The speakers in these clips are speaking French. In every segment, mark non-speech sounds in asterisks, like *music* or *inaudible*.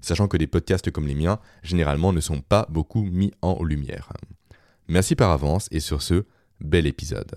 Sachant que des podcasts comme les miens, généralement, ne sont pas beaucoup mis en lumière. Merci par avance et sur ce, bel épisode.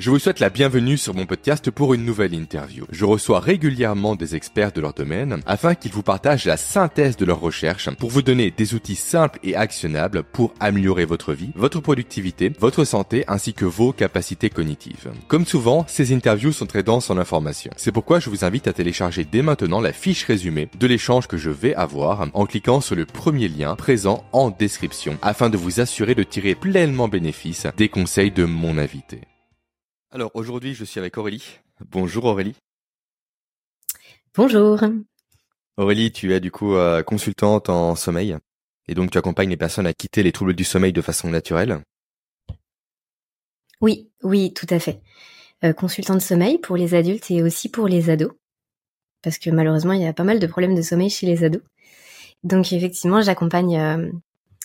Je vous souhaite la bienvenue sur mon podcast pour une nouvelle interview. Je reçois régulièrement des experts de leur domaine afin qu'ils vous partagent la synthèse de leurs recherches pour vous donner des outils simples et actionnables pour améliorer votre vie, votre productivité, votre santé ainsi que vos capacités cognitives. Comme souvent, ces interviews sont très denses en informations. C'est pourquoi je vous invite à télécharger dès maintenant la fiche résumée de l'échange que je vais avoir en cliquant sur le premier lien présent en description afin de vous assurer de tirer pleinement bénéfice des conseils de mon invité. Alors aujourd'hui, je suis avec Aurélie. Bonjour Aurélie. Bonjour. Aurélie, tu es du coup euh, consultante en sommeil et donc tu accompagnes les personnes à quitter les troubles du sommeil de façon naturelle. Oui, oui, tout à fait. Euh, consultante de sommeil pour les adultes et aussi pour les ados. Parce que malheureusement, il y a pas mal de problèmes de sommeil chez les ados. Donc effectivement, j'accompagne euh,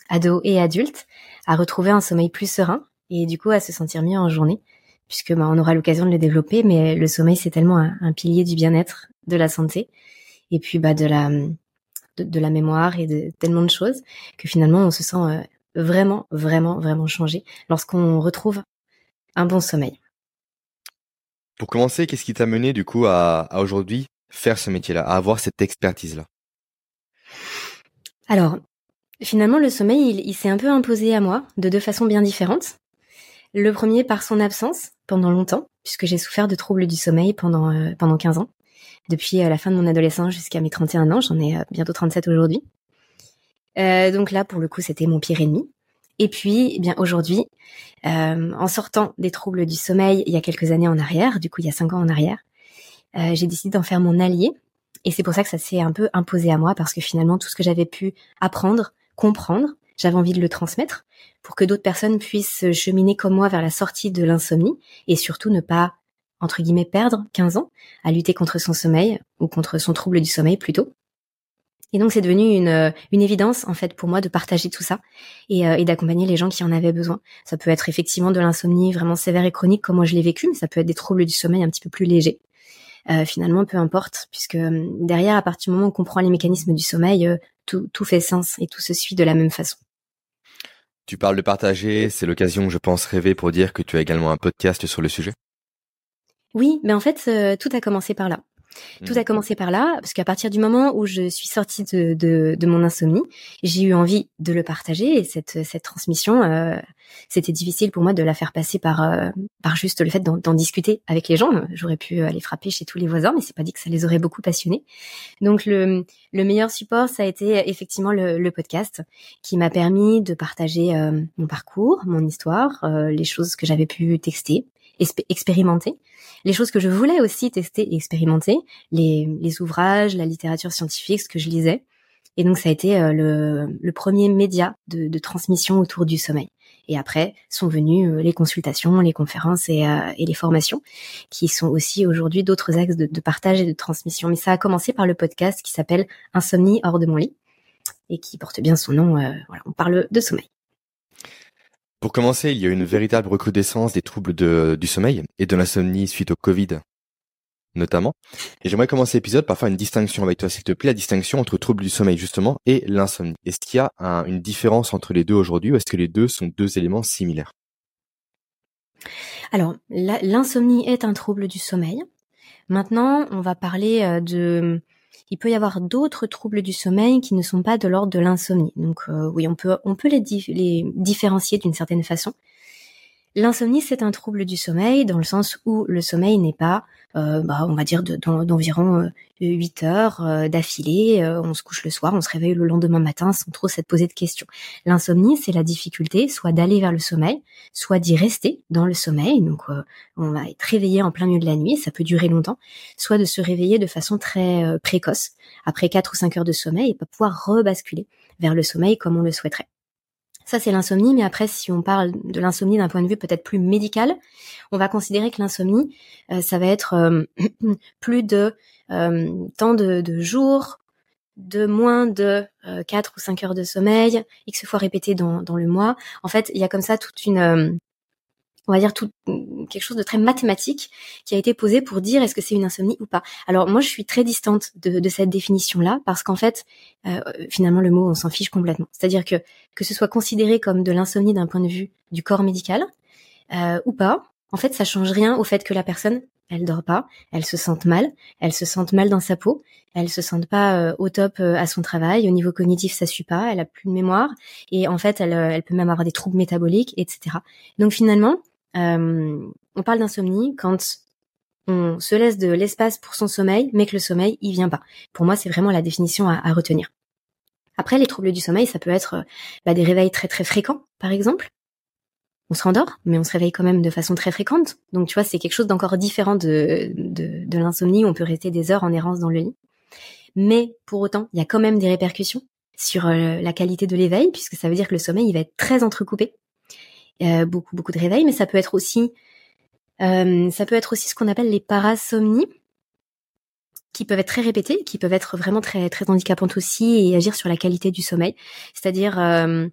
ados et adultes à retrouver un sommeil plus serein et du coup à se sentir mieux en journée puisque bah, on aura l'occasion de le développer. Mais le sommeil, c'est tellement un, pilier du bien-être, de la santé, et puis bah de la de, la mémoire et de tellement de choses que finalement on se sent euh, vraiment, vraiment, vraiment changé lorsqu'on retrouve un bon sommeil. Pour commencer, qu'est-ce qui t'a mené du coup à, à aujourd'hui faire ce métier-là, à avoir cette expertise-là? Alors, finalement, le sommeil, il, il s'est un peu imposé à moi de deux façons bien différentes. Le premier par son absence pendant longtemps, puisque j'ai souffert de troubles du sommeil pendant euh, pendant 15 ans. Depuis euh, la fin de mon adolescence jusqu'à mes 31 ans, j'en ai euh, bientôt 37 aujourd'hui. donc là, pour le coup, c'était mon pire ennemi. Et puis, eh bien aujourd'hui, en sortant des troubles du sommeil il y a quelques années en arrière, du coup il y a cinq ans en arrière, j'ai décidé d'en faire mon allié. Et c'est pour ça que ça s'est un peu imposé à moi, parce que finalement, tout ce que j'avais pu apprendre, comprendre, j'avais envie de le transmettre pour que d'autres personnes puissent cheminer comme moi vers la sortie de l'insomnie et surtout ne pas, entre guillemets, perdre 15 ans à lutter contre son sommeil ou contre son trouble du sommeil plutôt. Et donc c'est devenu une, une évidence en fait pour moi de partager tout ça et, euh, et d'accompagner les gens qui en avaient besoin. Ça peut être effectivement de l'insomnie vraiment sévère et chronique comme moi je l'ai vécu, mais ça peut être des troubles du sommeil un petit peu plus légers. Euh, finalement, peu importe, puisque euh, derrière, à partir du moment où on comprend les mécanismes du sommeil, tout, tout fait sens et tout se suit de la même façon. Tu parles de partager, c'est l'occasion, je pense, rêver pour dire que tu as également un podcast sur le sujet? Oui, mais en fait, euh, tout a commencé par là. Tout a commencé par là, parce qu'à partir du moment où je suis sortie de, de, de mon insomnie, j'ai eu envie de le partager et cette, cette transmission, euh, c'était difficile pour moi de la faire passer par, euh, par juste le fait d'en discuter avec les gens. J'aurais pu aller frapper chez tous les voisins, mais c'est pas dit que ça les aurait beaucoup passionnés. Donc le, le meilleur support, ça a été effectivement le, le podcast, qui m'a permis de partager euh, mon parcours, mon histoire, les choses que j'avais pu texter, expérimenter, les choses que je voulais aussi tester et expérimenter, les, les ouvrages, la littérature scientifique, ce que je lisais. Et donc ça a été euh, le, le, premier média de, de, transmission autour du sommeil. Et après sont venues euh, les consultations, les conférences et, euh, et, les formations, qui sont aussi aujourd'hui d'autres axes de, de, partage et de transmission. Mais ça a commencé par le podcast qui s'appelle Insomnie hors de mon lit et qui porte bien son nom. voilà, on parle de sommeil. Pour commencer, il y a une véritable recrudescence des troubles du sommeil et de l'insomnie suite au Covid, notamment. Et j'aimerais commencer l'épisode par faire une distinction avec toi, s'il te plaît, la distinction entre troubles du sommeil, justement, et l'insomnie. Est-ce qu'il y a une différence entre les deux aujourd'hui ou est-ce que les deux sont deux éléments similaires? Alors, l'insomnie est un trouble du sommeil. Maintenant, on va parler euh, de il peut y avoir d'autres troubles du sommeil qui ne sont pas de l'ordre de l'insomnie. Donc euh, oui, on peut on peut les, les différencier d'une certaine façon. L'insomnie, c'est un trouble du sommeil dans le sens où le sommeil n'est pas, euh, bah, on va dire, d'environ 8 euh, heures euh, d'affilée. on se couche le soir, on se réveille le lendemain matin sans trop s'être posé de questions. L'insomnie, c'est la difficulté soit d'aller vers le sommeil, soit d'y rester dans le sommeil. Donc, on va être réveillé en plein milieu de la nuit, ça peut durer longtemps, soit de se réveiller de façon très précoce, après 4 ou 5 heures de sommeil, et pas pouvoir rebasculer vers le sommeil comme on le souhaiterait. Ça, c'est l'insomnie, mais après, si on parle de l'insomnie d'un point de vue peut-être plus médical, on va considérer que l'insomnie, euh, ça va être euh, *clears throat* plus de euh, temps de, jours, de moins de 4 ou 5 heures de sommeil, X fois répété dans le mois. En fait, il y a comme ça toute une on va dire tout quelque chose de très mathématique qui a été posé pour dire est-ce que c'est une insomnie ou pas. Alors moi je suis très distante de, cette définition là parce qu'en fait euh, finalement le mot on s'en fiche complètement. C'est-à-dire que que ce soit considéré comme de l'insomnie d'un point de vue du corps médical euh, ou pas, en fait ça change rien au fait que la personne elle dort pas, elle se sente mal, elle se sente mal dans sa peau, elle se sente pas euh, au top à son travail, au niveau cognitif ça suit pas, elle a plus de mémoire et en fait elle, elle peut même avoir des troubles métaboliques, etc. Donc finalement euh, on parle d'insomnie quand on se laisse de l'espace pour son sommeil, mais que le sommeil, il vient pas. Pour moi, c'est vraiment la définition à, retenir. Après, les troubles du sommeil, ça peut être bah, des réveils très très fréquents, par exemple. On se rendort, mais on se réveille quand même de façon très fréquente. Donc, tu vois, c'est quelque chose d'encore différent de, de, l'insomnie. On peut rester des heures en errance dans le lit. Mais pour autant, il y a quand même des répercussions sur euh, la qualité de l'éveil, puisque ça veut dire que le sommeil, il va être très entrecoupé beaucoup beaucoup de réveils, mais ça peut être aussi euh, ça peut être aussi ce qu'on appelle les parasomnies qui peuvent être très répétées, qui peuvent être vraiment très très handicapantes aussi et agir sur la qualité du sommeil. C'est-à-dire, euh,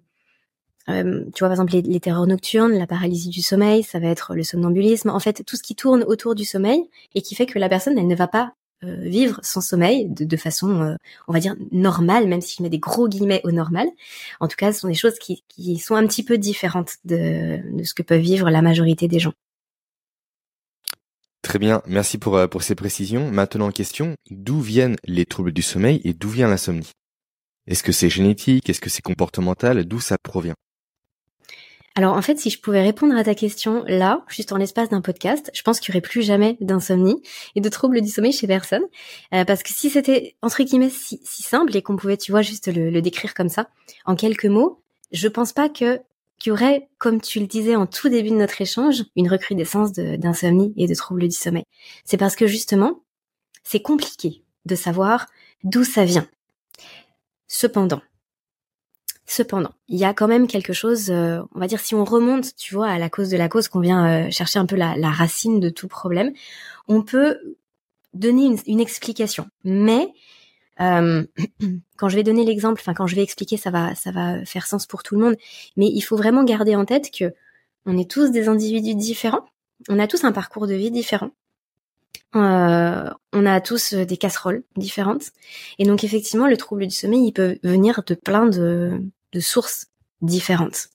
euh, tu vois par exemple les, les, terreurs nocturnes, la paralysie du sommeil, ça va être le somnambulisme. En fait, tout ce qui tourne autour du sommeil et qui fait que la personne elle ne va pas euh, vivre son sommeil de, façon, euh, on va dire, normale, même si je mets des gros guillemets au normal. En tout cas, ce sont des choses qui, sont un petit peu différentes de, ce que peuvent vivre la majorité des gens. Très bien, merci pour, euh, pour ces précisions. Maintenant, question, d'où viennent les troubles du sommeil et d'où vient l'insomnie? Est-ce que c'est génétique? Est-ce que c'est comportemental? D'où ça provient? Alors en fait, si je pouvais répondre à ta question là, juste en l'espace d'un podcast, je pense qu'il n'y aurait plus jamais d'insomnie et de troubles du sommeil chez personne. Euh, parce que si c'était entre guillemets si, simple et qu'on pouvait, tu vois, juste le, décrire comme ça, en quelques mots, je pense pas que qu'il y aurait, comme tu le disais en tout début de notre échange, une recrudescence d'insomnie et de troubles du sommeil. C'est parce que justement, c'est compliqué de savoir d'où ça vient. Cependant, Cependant, il y a quand même quelque chose, euh, on va dire, si on remonte, tu vois, à la cause de la cause, qu'on vient euh, chercher un peu la, racine de tout problème, on peut donner une, explication. Mais euh, *clears throat* quand je vais donner l'exemple, enfin quand je vais expliquer, ça va, ça va faire sens pour tout le monde. Mais il faut vraiment garder en tête que on est tous des individus différents, on a tous un parcours de vie différent. On a tous des casseroles différentes. Et donc effectivement, le trouble du sommeil, il peut venir de plein de, de sources différentes.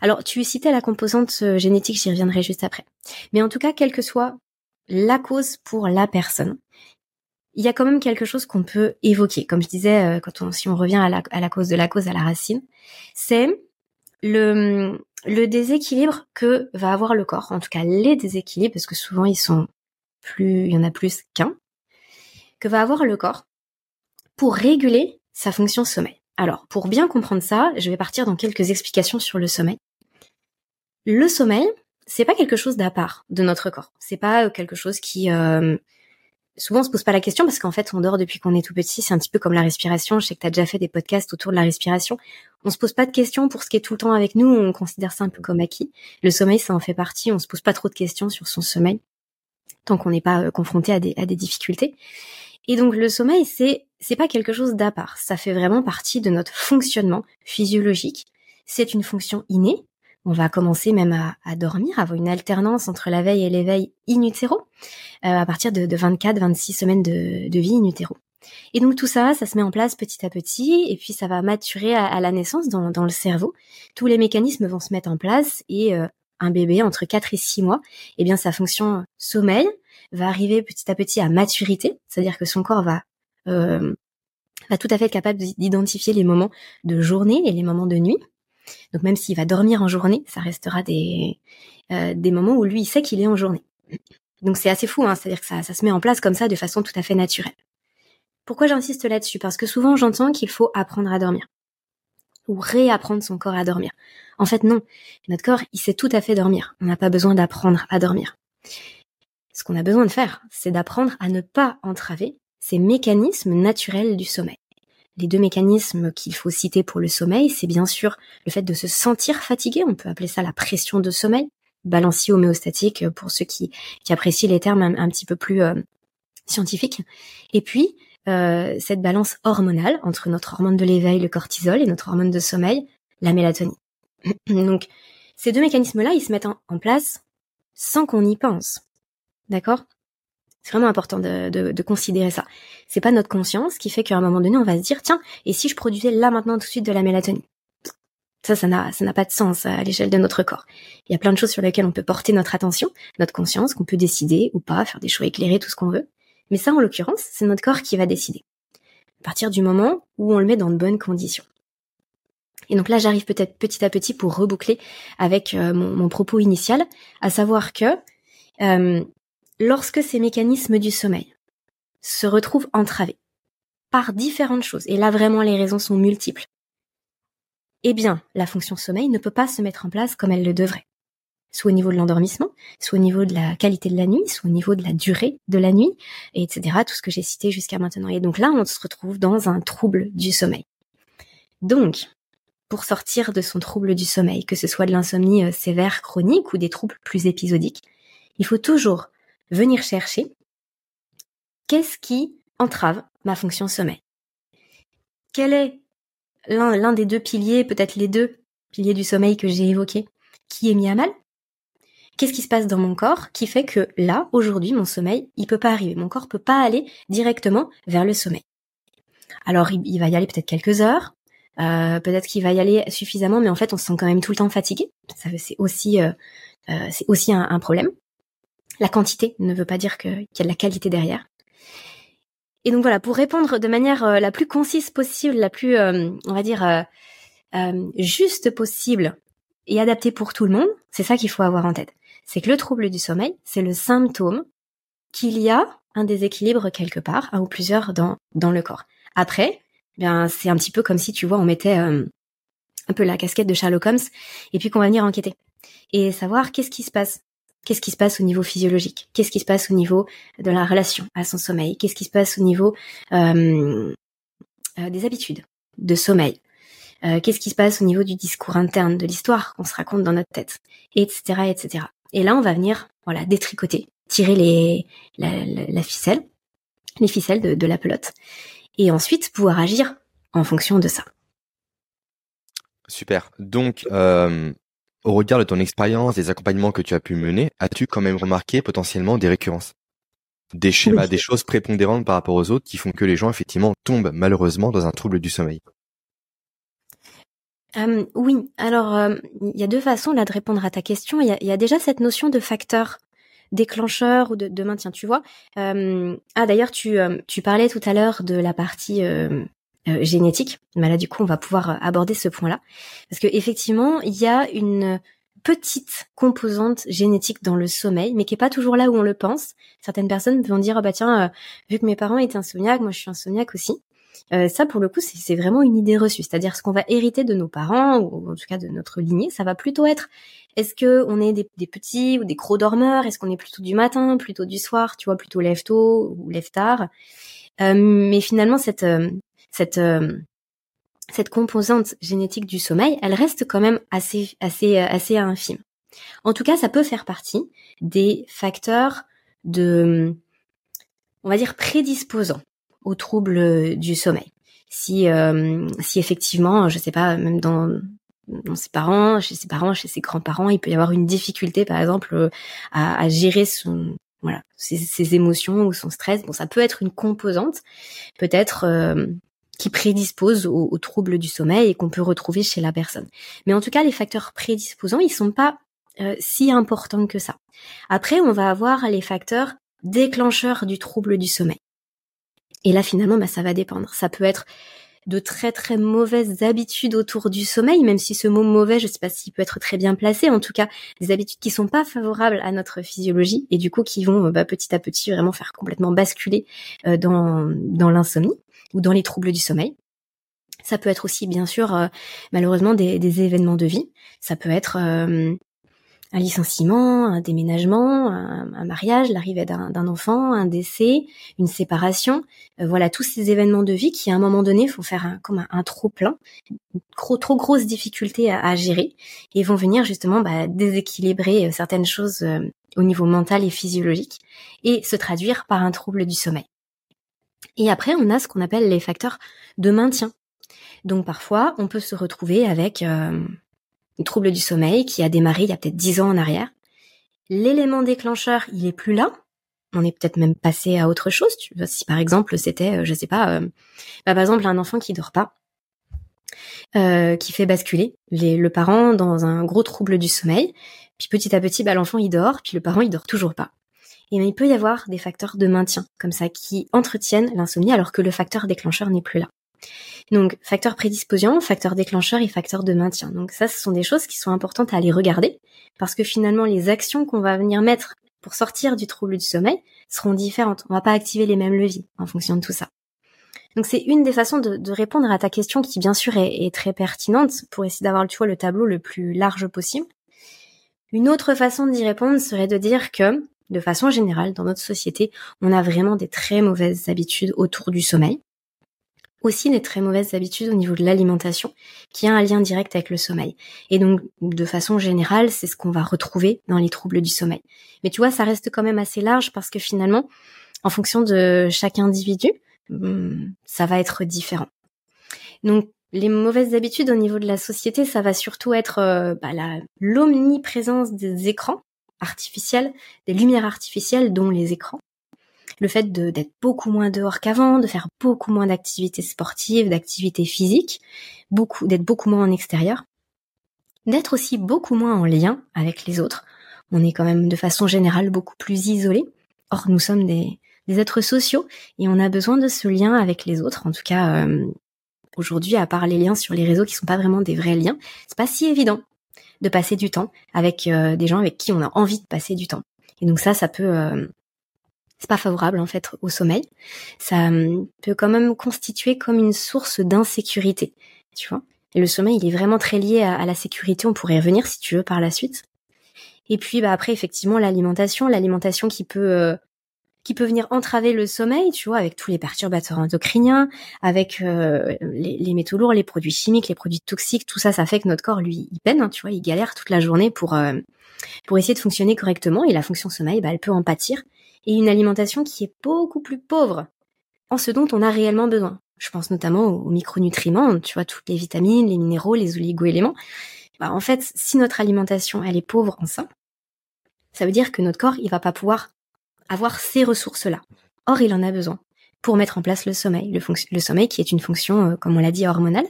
Alors, tu citais la composante euh, génétique, j'y reviendrai juste après. Mais en tout cas, quelle que soit la cause pour la personne, il y a quand même quelque chose qu'on peut évoquer. Comme je disais, euh, quand on, si on revient à la, à la cause de la cause, à la racine, c'est le, le déséquilibre que va avoir le corps. En tout cas, les déséquilibres, parce que souvent ils sont plus, il y en a plus qu'un, que va avoir le corps pour réguler sa fonction sommeil. Alors, pour bien comprendre ça, je vais partir dans quelques explications sur le sommeil. Le sommeil, c'est pas quelque chose d'à part de notre corps. C'est pas euh, quelque chose qui euh, souvent on se pose pas la question parce qu'en fait on dort depuis qu'on est tout petit. C'est un petit peu comme la respiration. Je sais que tu as déjà fait des podcasts autour de la respiration. On se pose pas de questions pour ce qui est tout le temps avec nous. On considère ça un peu comme acquis. Le sommeil, ça en fait partie. On se pose pas trop de questions sur son sommeil qu'on n'est pas euh, confronté à des, difficultés. Et donc le sommeil, c'est c'est pas quelque chose d'à part. Ça fait vraiment partie de notre fonctionnement physiologique. C'est une fonction innée. On va commencer même à, à, dormir, avoir une alternance entre la veille et l'éveil in utero, euh, à partir de, de 24-26 semaines de, vie in utero. Et donc tout ça, ça se met en place petit à petit, et puis ça va maturer à, la naissance dans, dans, le cerveau. Tous les mécanismes vont se mettre en place, et euh, un bébé entre 4 et 6 mois, eh bien sa fonction sommeil va arriver petit à petit à maturité, c'est-à-dire que son corps va euh, va tout à fait capable d'identifier les moments de journée et les moments de nuit. Donc même s'il va dormir en journée, ça restera des, euh, des moments où lui, il sait qu'il est en journée. Donc c'est assez fou, hein, c'est-à-dire que ça, ça se met en place comme ça de façon tout à fait naturelle. Pourquoi j'insiste là-dessus? Parce que souvent j'entends qu'il faut apprendre à dormir ou réapprendre son corps à dormir. En fait, non. Notre corps, il sait tout à fait dormir. On n'a pas besoin d'apprendre à dormir. Ce qu'on a besoin de faire, c'est d'apprendre à ne pas entraver ces mécanismes naturels du sommeil. Les deux mécanismes qu'il faut citer pour le sommeil, c'est bien sûr le fait de se sentir fatigué, on peut appeler ça la pression de sommeil, balancier homéostatique pour ceux qui, apprécient les termes un, petit peu plus euh, scientifiques. Et puis, euh, cette balance hormonale entre notre hormone de l'éveil, le cortisol, et notre hormone de sommeil, la mélatonine. *clears throat* Donc, ces deux mécanismes-là, ils se mettent en, place sans qu'on y pense. D'accord? C'est vraiment important de, de, considérer ça. C'est pas notre conscience qui fait qu'à un moment donné, on va se dire, tiens, et si je produisais là maintenant tout de suite de la mélatonine? Ça, ça n'a, ça n'a pas de sens à l'échelle de notre corps. Il y a plein de choses sur lesquelles on peut porter notre attention, notre conscience, qu'on peut décider ou pas, faire des choix éclairés, tout ce qu'on veut. Mais ça, en l'occurrence, c'est notre corps qui va décider. À partir du moment où on le met dans de bonnes conditions. Et donc là, j'arrive peut-être petit à petit pour reboucler avec euh, mon, propos initial, à savoir que euh, lorsque ces mécanismes du sommeil se retrouvent entravés par différentes choses, et là vraiment les raisons sont multiples, eh bien, la fonction sommeil ne peut pas se mettre en place comme elle le devrait soit au niveau de l'endormissement, soit au niveau de la qualité de la nuit, soit au niveau de la durée de la nuit, etc. Tout ce que j'ai cité jusqu'à maintenant. Et donc là, on se retrouve dans un trouble du sommeil. Donc, pour sortir de son trouble du sommeil, que ce soit de l'insomnie euh, sévère, chronique ou des troubles plus épisodiques, il faut toujours venir chercher qu'est-ce qui entrave ma fonction sommeil. Quel est l'un des deux piliers, peut-être les deux piliers du sommeil que j'ai évoqués, qui est mis à mal? Qu'est-ce qui se passe dans mon corps qui fait que là, aujourd'hui, mon sommeil, il peut pas arriver. Mon corps peut pas aller directement vers le sommeil. Alors, il, va y aller peut-être quelques heures, euh, peut-être qu'il va y aller suffisamment, mais en fait, on se sent quand même tout le temps fatigué. Ça, c'est aussi, euh, euh, c'est aussi un, problème. La quantité ne veut pas dire qu'il y a de la qualité derrière. Et donc voilà, pour répondre de manière la plus concise possible, la plus, on va dire, juste possible et adaptée pour tout le monde, c'est ça qu'il faut avoir en tête c'est que le trouble du sommeil, c'est le symptôme qu'il y a un déséquilibre quelque part, un ou plusieurs dans, dans le corps. Après, bien c'est un petit peu comme si tu vois, on mettait euh, un peu la casquette de Sherlock Holmes et puis qu'on va venir enquêter et savoir qu'est-ce qui se passe. Qu'est-ce qui se passe au niveau physiologique? Qu'est-ce qui se passe au niveau de la relation à son sommeil? Qu'est-ce qui se passe au niveau euh, euh, des habitudes de sommeil? Qu'est-ce qui se passe au niveau du discours interne, de l'histoire qu'on se raconte dans notre tête, etc., etc. Et là, on va venir, voilà, détricoter, tirer les, la, ficelle, les ficelles de, la pelote, et ensuite pouvoir agir en fonction de ça. Super. Donc, euh, au regard de ton expérience, des accompagnements que tu as pu mener, as-tu quand même remarqué potentiellement des récurrences? Des schémas, des choses prépondérantes par rapport aux autres qui font que les gens, effectivement, tombent malheureusement dans un trouble du sommeil euh, oui, alors euh, il y a deux façons là de répondre à ta question. Il y a, déjà cette notion de facteur déclencheur ou de, maintien, tu vois. Euh, ah d'ailleurs, tu, tu parlais tout à l'heure de la partie génétique. Mais là, du coup, on va pouvoir aborder ce point-là parce que effectivement, il y a une petite composante génétique dans le sommeil, mais qui est pas toujours là où on le pense. Certaines personnes vont dire, ah bah tiens, vu que mes parents étaient insomniaques, moi je suis insomniaque aussi. Euh, ça, pour le coup, c'est vraiment une idée reçue. C'est-à-dire ce qu'on va hériter de nos parents, ou en tout cas de notre lignée, ça va plutôt être est-ce que on est des, petits ou des gros dormeurs? Est-ce qu'on est plutôt du matin, plutôt du soir? Tu vois, plutôt lève tôt ou lève tard euh, Mais finalement, cette euh, cette cette composante génétique du sommeil, elle reste quand même assez assez assez infime. En tout cas, ça peut faire partie des facteurs de on va dire prédisposants aux troubles euh, du sommeil. Si, euh, si effectivement, je sais pas, même dans, dans ses parents, chez ses parents, chez ses grands-parents, il peut y avoir une difficulté, par exemple, euh, à, à gérer son voilà ses, ses, émotions ou son stress. Bon, ça peut être une composante, peut-être qui prédispose aux, troubles du sommeil et qu'on peut retrouver chez la personne. Mais en tout cas, les facteurs prédisposants, ils sont pas si importants que ça. Après, on va avoir les facteurs déclencheurs du trouble du sommeil. Et là, finalement, bah, ça va dépendre. Ça peut être de très très mauvaises habitudes autour du sommeil, même si ce mot mauvais, je sais pas s'il peut être très bien placé, en tout cas des habitudes qui sont pas favorables à notre physiologie et du coup qui vont bah, petit à petit vraiment faire complètement basculer euh, dans, dans l'insomnie ou dans les troubles du sommeil. Ça peut être aussi bien sûr euh, malheureusement des, des, événements de vie. Ça peut être euh, un licenciement, un déménagement, un, mariage, l'arrivée d'un enfant, un décès, une séparation. Euh, voilà, tous ces événements de vie qui, à un moment donné, font faire un, comme un, trop plein, trop, trop grosses difficultés à, gérer et vont venir justement bah, déséquilibrer euh, certaines choses euh, au niveau mental et physiologique et se traduire par un trouble du sommeil. Et après, on a ce qu'on appelle les facteurs de maintien. Donc parfois, on peut se retrouver avec trouble du sommeil qui a démarré il y a peut-être dix ans en arrière. L'élément déclencheur, il est plus là. On est peut-être même passé à autre chose. Tu vois, si par exemple c'était, euh, je sais pas, euh, bah, par exemple un enfant qui dort pas, euh, qui fait basculer le parent dans un gros trouble du sommeil. Puis petit à petit, bah, l'enfant il dort, puis le parent il dort toujours pas. Et ben, il peut y avoir des facteurs de maintien comme ça qui entretiennent l'insomnie alors que le facteur déclencheur n'est plus là. Donc, facteur prédisposant, facteur déclencheur et facteur de maintien. Donc ça, ce sont des choses qui sont importantes à aller regarder parce que finalement, les actions qu'on va venir mettre pour sortir du trouble du sommeil seront différentes. On va pas activer les mêmes leviers en fonction de tout ça. Donc c'est une des façons de, répondre à ta question qui bien sûr est, très pertinente pour essayer d'avoir tu vois, le tableau le plus large possible. Une autre façon d'y répondre serait de dire que, de façon générale, dans notre société, on a vraiment des très mauvaises habitudes autour du sommeil aussi des très mauvaises habitudes au niveau de l'alimentation, qui a un lien direct avec le sommeil. Et donc, de façon générale, c'est ce qu'on va retrouver dans les troubles du sommeil. Mais tu vois, ça reste quand même assez large parce que finalement, en fonction de chaque individu, hmm, ça va être différent. Donc, les mauvaises habitudes au niveau de la société, ça va surtout être euh, bah, l'omniprésence des écrans artificiels, des lumières artificielles, dont les écrans le fait d'être beaucoup moins dehors qu'avant, de faire beaucoup moins d'activités sportives, d'activités physiques, beaucoup d'être beaucoup moins en extérieur, d'être aussi beaucoup moins en lien avec les autres. On est quand même de façon générale beaucoup plus isolé. Or, nous sommes des, êtres sociaux et on a besoin de ce lien avec les autres. En tout cas, euh, aujourd'hui, à part les liens sur les réseaux qui sont pas vraiment des vrais liens, c'est pas si évident de passer du temps avec euh, des gens avec qui on a envie de passer du temps. Et donc ça, ça peut euh, c'est pas favorable en fait au sommeil. Ça hum, peut quand même constituer comme une source d'insécurité, tu vois. Et le sommeil, il est vraiment très lié à, la sécurité. On pourrait y revenir si tu veux par la suite. Et puis bah après effectivement l'alimentation, l'alimentation qui peut euh, qui peut venir entraver le sommeil, tu vois, avec tous les perturbateurs endocriniens, avec euh, les, métaux lourds, les produits chimiques, les produits toxiques, tout ça, ça fait que notre corps, lui, il peine, hein, tu vois, il galère toute la journée pour euh, pour essayer de fonctionner correctement. Et la fonction sommeil, bah, elle peut en pâtir et une alimentation qui est beaucoup plus pauvre en ce dont on a réellement besoin. Je pense notamment aux micronutriments, tu vois, toutes les vitamines, les minéraux, les oligo-éléments. Bah, en fait, si notre alimentation, elle est pauvre en ça, ça veut dire que notre corps, il va pas pouvoir avoir ces ressources-là. Or, il en a besoin pour mettre en place le sommeil. Le, sommeil qui est une fonction, euh, comme on l'a dit, hormonale,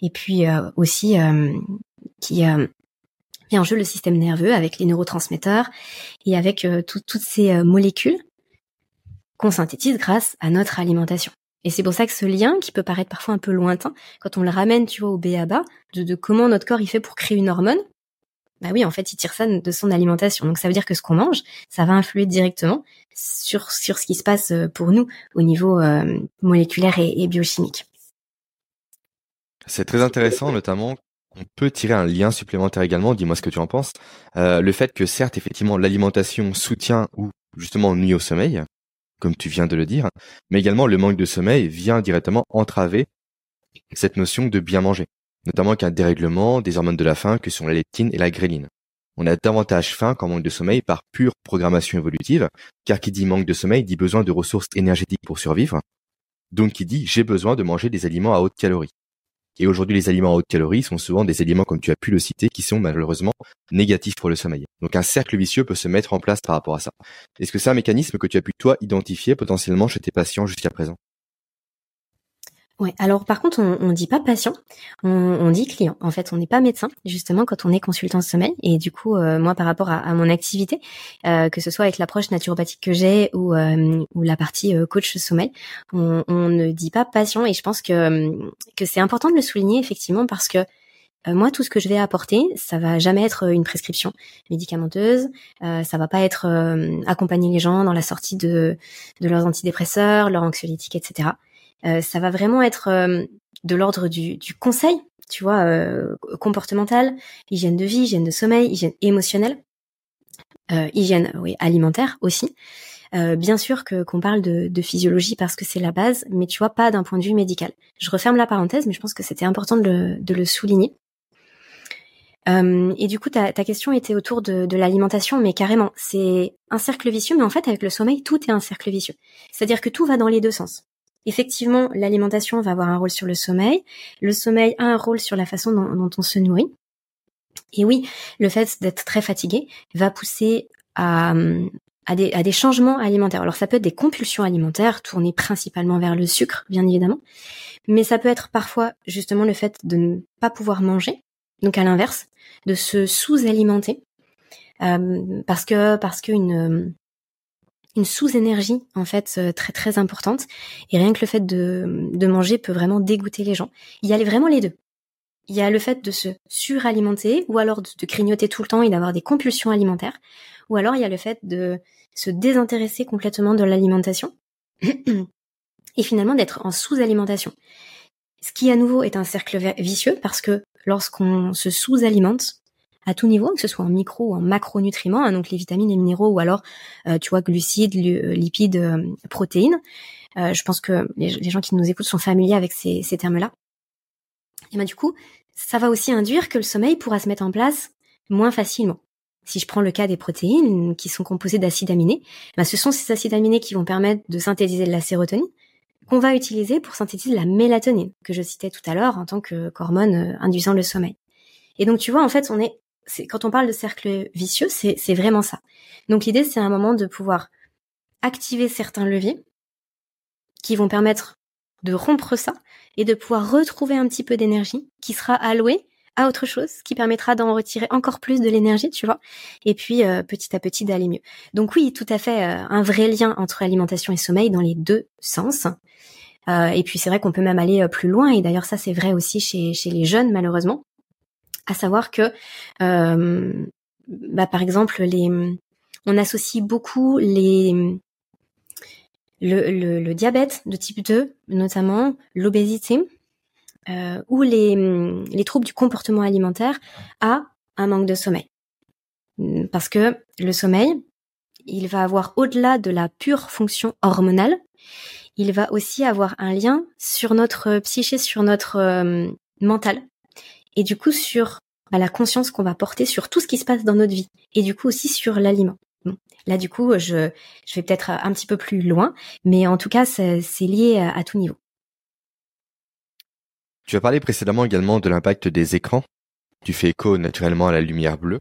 et puis euh, aussi euh, qui en jeu le système nerveux avec les neurotransmetteurs et avec euh, toutes ces euh, molécules qu'on synthétise grâce à notre alimentation. Et c'est pour ça que ce lien, qui peut paraître parfois un peu lointain, quand on le ramène, tu vois, au BABA, de, comment notre corps il fait pour créer une hormone, bah oui, en fait, il tire ça de son alimentation. Donc ça veut dire que ce qu'on mange, ça va influer directement sur sur ce qui se passe euh, pour nous au niveau moléculaire et biochimique. C'est très intéressant, notamment on peut tirer un lien supplémentaire également, dis-moi ce que tu en penses. Euh, le fait que certes, effectivement, l'alimentation soutient ou justement nuit au sommeil, comme tu viens de le dire, mais également le manque de sommeil vient directement entraver cette notion de bien manger, notamment avec dérèglement des hormones de la faim que sont la leptine et la gréline. On a davantage faim qu'en manque de sommeil par pure programmation évolutive, car qui dit manque de sommeil dit besoin de ressources énergétiques pour survivre, donc qui dit j'ai besoin de manger des aliments à haute calorie. Et aujourd'hui, les aliments à haute calorie sont souvent des aliments, comme tu as pu le citer, qui sont malheureusement négatifs pour le sommeil. Donc un cercle vicieux peut se mettre en place par rapport à ça. Est-ce que c'est un mécanisme que tu as pu toi identifier potentiellement chez tes patients jusqu'à présent? Alors par contre, on, on dit pas patient, on, dit client. En fait, on n'est pas médecin justement quand on est consultant sommeil. Et du coup, euh, moi, par rapport à, mon activité, euh, que ce soit avec l'approche naturopathique que j'ai ou, euh, ou la partie coach sommeil, on, ne dit pas patient. Et je pense que c'est important de le souligner effectivement parce que moi, tout ce que je vais apporter, ça va jamais être une prescription médicamenteuse. Euh, ça va pas être accompagner les gens dans la sortie de de leurs antidépresseurs, leurs anxiolytiques, etc. Euh, ça va vraiment être euh, de l'ordre du, conseil, tu vois, euh, comportemental, hygiène de vie, hygiène de sommeil, hygiène émotionnelle, hygiène oui, alimentaire aussi. bien sûr que qu'on parle de, physiologie parce que c'est la base, mais tu vois pas d'un point de vue médical. Je referme la parenthèse, mais je pense que c'était important de le, souligner. Et du coup, ta, question était autour de l'alimentation, mais carrément, c'est un cercle vicieux, mais en fait, avec le sommeil, tout est un cercle vicieux. C'est-à-dire que tout va dans les deux sens. Effectivement, l'alimentation va avoir un rôle sur le sommeil. Le sommeil a un rôle sur la façon dont, on se nourrit. Et oui, le fait d'être très fatigué va pousser à, des changements alimentaires. Alors ça peut être des compulsions alimentaires tournées principalement vers le sucre, bien évidemment, mais ça peut être parfois justement le fait de ne pas pouvoir manger, donc à l'inverse, de se sous-alimenter, euh, parce que parce qu'une une sous-énergie en fait euh, très très importante et rien que le fait de, manger peut vraiment dégoûter les gens. Il y a vraiment les deux. Il y a le fait de se suralimenter ou alors de, de tout le temps et d'avoir des compulsions alimentaires ou alors il y a le fait de se désintéresser complètement de l'alimentation *clears throat* et finalement d'être en sous-alimentation. Ce qui à nouveau est un cercle vicieux parce que lorsqu'on se sous-alimente, à tout niveau, que ce soit en micro ou en macronutriments, hein, donc les vitamines, les minéraux ou alors, euh, tu vois, glucides, euh, lipides, euh, protéines. je pense que les, gens qui nous écoutent sont familiers avec ces, termes-là. Et ben du coup, ça va aussi induire que le sommeil pourra se mettre en place moins facilement. Si je prends le cas des protéines qui sont composées d'acides aminés, ben ce sont ces acides aminés qui vont permettre de synthétiser de la sérotonine qu'on va utiliser pour synthétiser de la mélatonine que je citais tout à l'heure en tant qu'hormone induisant le sommeil. Et donc tu vois, en fait, on est quand on parle de cercle vicieux, c'est vraiment ça. Donc l'idée, c'est un moment de pouvoir activer certains leviers qui vont permettre de rompre ça et de pouvoir retrouver un petit peu d'énergie qui sera allouée à autre chose, qui permettra d'en retirer encore plus de l'énergie, tu vois, et puis euh, petit à petit d'aller mieux. Donc oui, tout à fait euh, un vrai lien entre alimentation et sommeil dans les deux sens. Euh, et puis c'est vrai qu'on peut même aller plus loin, et d'ailleurs ça c'est vrai aussi chez les jeunes malheureusement à savoir que, euh, bah, par exemple, les, on associe beaucoup les, le, le, diabète de type 2, notamment l'obésité, euh, ou les, les troubles du comportement alimentaire à un manque de sommeil. Parce que le sommeil, il va avoir au-delà de la pure fonction hormonale, il va aussi avoir un lien sur notre psyché, sur notre mental et du coup sur bah, la conscience qu'on va porter sur tout ce qui se passe dans notre vie et du coup aussi sur l'aliment. Là du coup je, je vais peut-être un petit peu plus loin, mais en tout cas c'est lié à, tout niveau. Tu as parlé précédemment également de l'impact des écrans. Tu fais écho naturellement à la lumière bleue.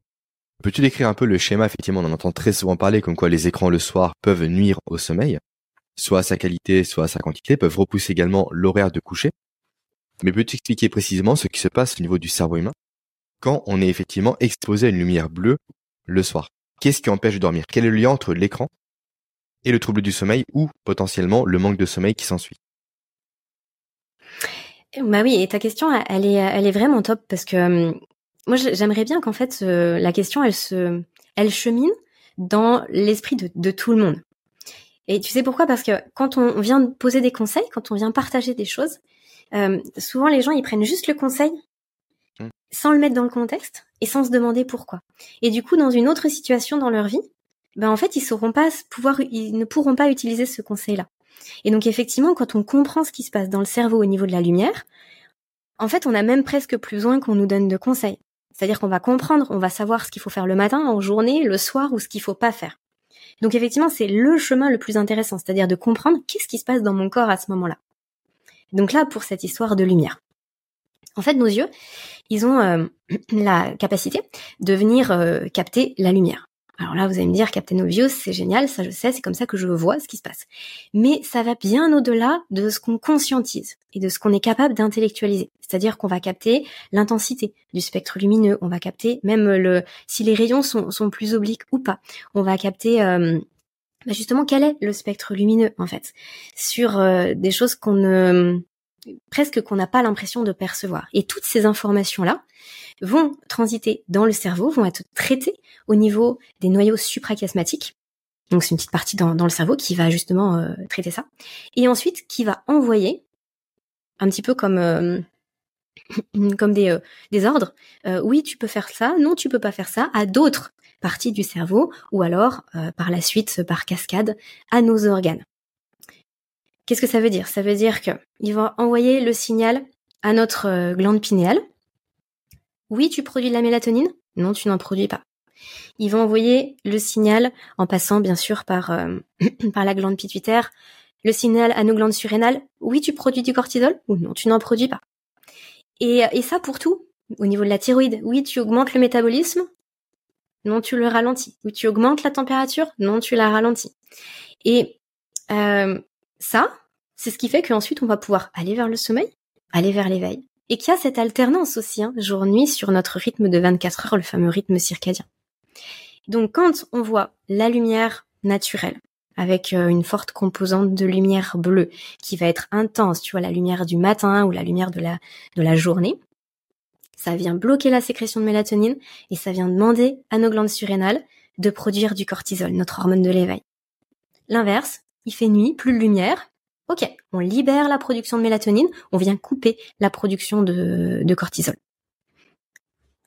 Peux-tu décrire un peu le schéma? Effectivement, on en entend très souvent parler comme quoi les écrans le soir peuvent nuire au sommeil, soit à sa qualité, soit à sa quantité, peuvent repousser également l'horaire de coucher. Mais peux-tu expliquer précisément ce qui se passe au niveau du cerveau humain quand on est effectivement exposé à une lumière bleue le soir? Qu'est-ce qui empêche de dormir? Quel est le lien entre l'écran et le trouble du sommeil ou potentiellement le manque de sommeil qui s'ensuit? Bah oui, et ta question, elle est, elle est vraiment top parce que hum, moi, j'aimerais bien qu'en fait la question, elle se, elle chemine dans l'esprit de, de tout le monde. Et tu sais pourquoi? Parce que quand on vient poser des conseils, quand on vient partager des choses, euh, souvent les gens ils prennent juste le conseil mmh. sans le mettre dans le contexte et sans se demander pourquoi. Et du coup, dans une autre situation dans leur vie, ben en fait ils sauront pas pouvoir, ils ne pourront pas utiliser ce conseil-là. Et donc effectivement, quand on comprend ce qui se passe dans le cerveau au niveau de la lumière, en fait, on a même presque plus besoin qu'on nous donne de conseils. C'est-à-dire qu'on va comprendre, on va savoir ce qu'il faut faire le matin, en journée, le soir ou ce qu'il faut pas faire. Donc effectivement, c'est le chemin le plus intéressant, c'est-à-dire de comprendre qu'est-ce qui se passe dans mon corps à ce moment-là. Donc là, pour cette histoire de lumière. En fait, nos yeux, ils ont euh, *clears throat* la capacité de venir euh, capter la lumière. Alors là, vous allez me dire, Captain Obvious, c'est génial, ça je sais, c'est comme ça que je vois ce qui se passe. Mais ça va bien au-delà de ce qu'on conscientise et de ce qu'on est capable d'intellectualiser. C'est-à-dire qu'on va capter l'intensité du spectre lumineux, on va capter même si les rayons sont, sont plus obliques ou pas. On va capter euh, bah justement quel est le spectre lumineux en fait? Sur euh, des choses qu'on ne presque qu'on n'a pas l'impression de percevoir. Et toutes ces informations-là vont transiter dans le cerveau, vont être traitées au niveau des noyaux suprachiasmatiques. Donc c'est une petite partie dans, le cerveau qui va justement euh, traiter ça. Et ensuite qui va envoyer, un petit peu comme euh, *laughs* comme des, des ordres, oui tu peux faire ça, non tu peux pas faire ça, à d'autres parties du cerveau, ou alors par la suite par cascade à nos organes. Qu'est-ce que ça veut dire? Ça veut dire que il va envoyer le signal à notre euh, glande pinéale. Oui, tu produis de la mélatonine? Non, tu n'en produis pas. Il va envoyer le signal en passant bien sûr par euh, *clears throat* par la glande pituitaire, le signal à nos glandes surrénales. Oui, tu produis du cortisol? Ou non, tu n'en produis pas. Et, et ça pour tout. Au niveau de la thyroïde, oui, tu augmentes le métabolisme. Non, tu le ralentis. Oui, tu augmentes la température. Non, tu la ralentis. Et euh, ça, c'est ce qui fait qu'ensuite on va pouvoir aller vers le sommeil, aller vers l'éveil. Et qu'il y a cette alternance aussi, hein, jour-nuit, sur notre rythme de 24 heures, le fameux rythme circadien. Donc quand on voit la lumière naturelle, avec euh, une forte composante de lumière bleue, qui va être intense, tu vois, la lumière du matin ou la lumière de la journée, ça vient bloquer la sécrétion de mélatonine et ça vient demander à nos glandes surrénales de produire du cortisol, notre hormone de l'éveil. L'inverse, il fait nuit, plus de lumière. Ok, on libère la production de mélatonine, on vient couper la production de, cortisol.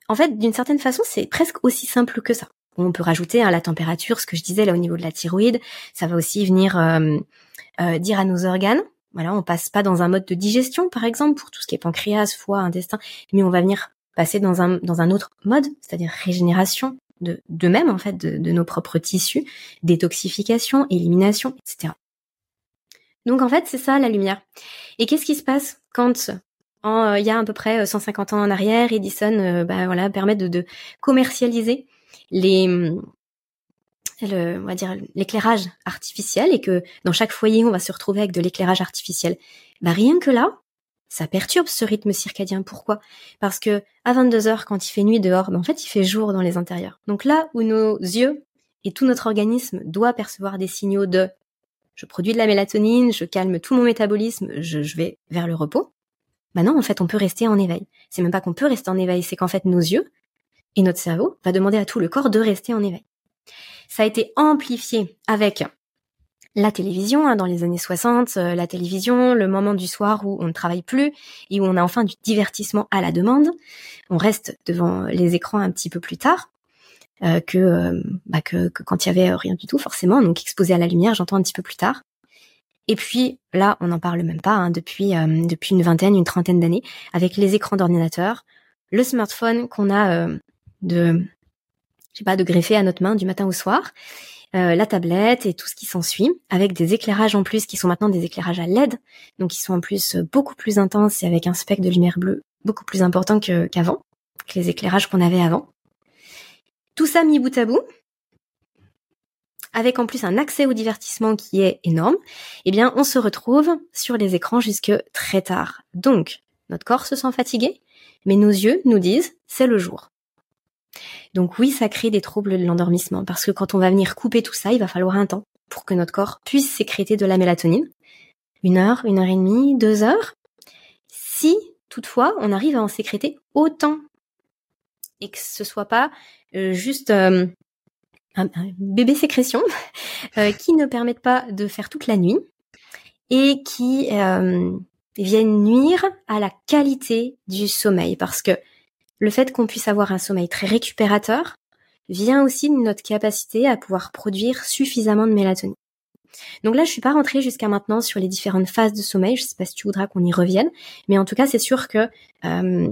En fait, d'une certaine façon, c'est presque aussi simple que ça. On peut rajouter à hein, la température, ce que je disais là au niveau de la thyroïde, ça va aussi venir euh, euh, dire à nos organes. Voilà, on passe pas dans un mode de digestion, par exemple, pour tout ce qui est pancréas, foie, intestin, mais on va venir passer dans un dans un autre mode, c'est-à-dire régénération, de, de même en fait de, nos propres tissus, détoxification, élimination, etc. Donc en fait c'est ça la lumière. Et qu'est-ce qui se passe quand euh, il y a à peu près 150 euh, ans en arrière, Edison euh, bah, voilà, permet de, de commercialiser les le, on dire l'éclairage artificiel et que dans chaque foyer on va se retrouver avec de l'éclairage artificiel. Bah rien que là, ça perturbe ce rythme circadien. Pourquoi? Parce que à 22 heures, quand il fait nuit dehors, ben en fait, il fait jour dans les intérieurs. Donc là où nos yeux et tout notre organisme doit percevoir des signaux de je produis de la mélatonine, je calme tout mon métabolisme, je, vais vers le repos. Ben non, en fait, on peut rester en éveil. C'est même pas qu'on peut rester en éveil, c'est qu'en fait, nos yeux et notre cerveau va demander à tout le corps de rester en éveil. Ça a été amplifié avec la télévision hein, dans les années 60, euh, la télévision, le moment du soir où on ne travaille plus et où on a enfin du divertissement à la demande. On reste devant les écrans un petit peu plus tard euh, que, euh, bah, que, quand il y avait rien du tout forcément, donc exposé à la lumière, j'entends un petit peu plus tard. Et puis là, on n'en parle même pas hein, depuis depuis une vingtaine, une trentaine d'années, avec les écrans d'ordinateur, le smartphone qu'on a de je sais pas de greffer à notre main du matin au soir euh, la tablette et tout ce qui s'ensuit, avec des éclairages en plus qui sont maintenant des éclairages à LED, donc qui sont en plus beaucoup plus intenses et avec un spectre de lumière bleue beaucoup plus important qu'avant, que, les éclairages qu'on avait avant. Tout ça mis bout à bout, avec en plus un accès au divertissement qui est énorme, eh bien on se retrouve sur les écrans jusque très tard. Donc, notre corps se sent fatigué, mais nos yeux nous disent c'est le jour. Donc oui, ça crée des troubles de l'endormissement parce que quand on va venir couper tout ça, il va falloir un temps pour que notre corps puisse sécréter de la mélatonine. Une heure, une heure et demie, deux heures. Si toutefois on arrive à en sécréter autant et que ce soit pas euh, juste euh, un, bébé sécrétion *laughs* euh, qui ne permettent pas de faire toute la nuit et qui viennent nuire à la qualité du sommeil parce que le fait qu'on puisse avoir un sommeil très récupérateur vient aussi de notre capacité à pouvoir produire suffisamment de mélatonine. Donc là, je suis pas rentrée jusqu'à maintenant sur les différentes phases de sommeil. Je sais pas si tu voudras qu'on y revienne, mais en tout cas, c'est sûr que euh,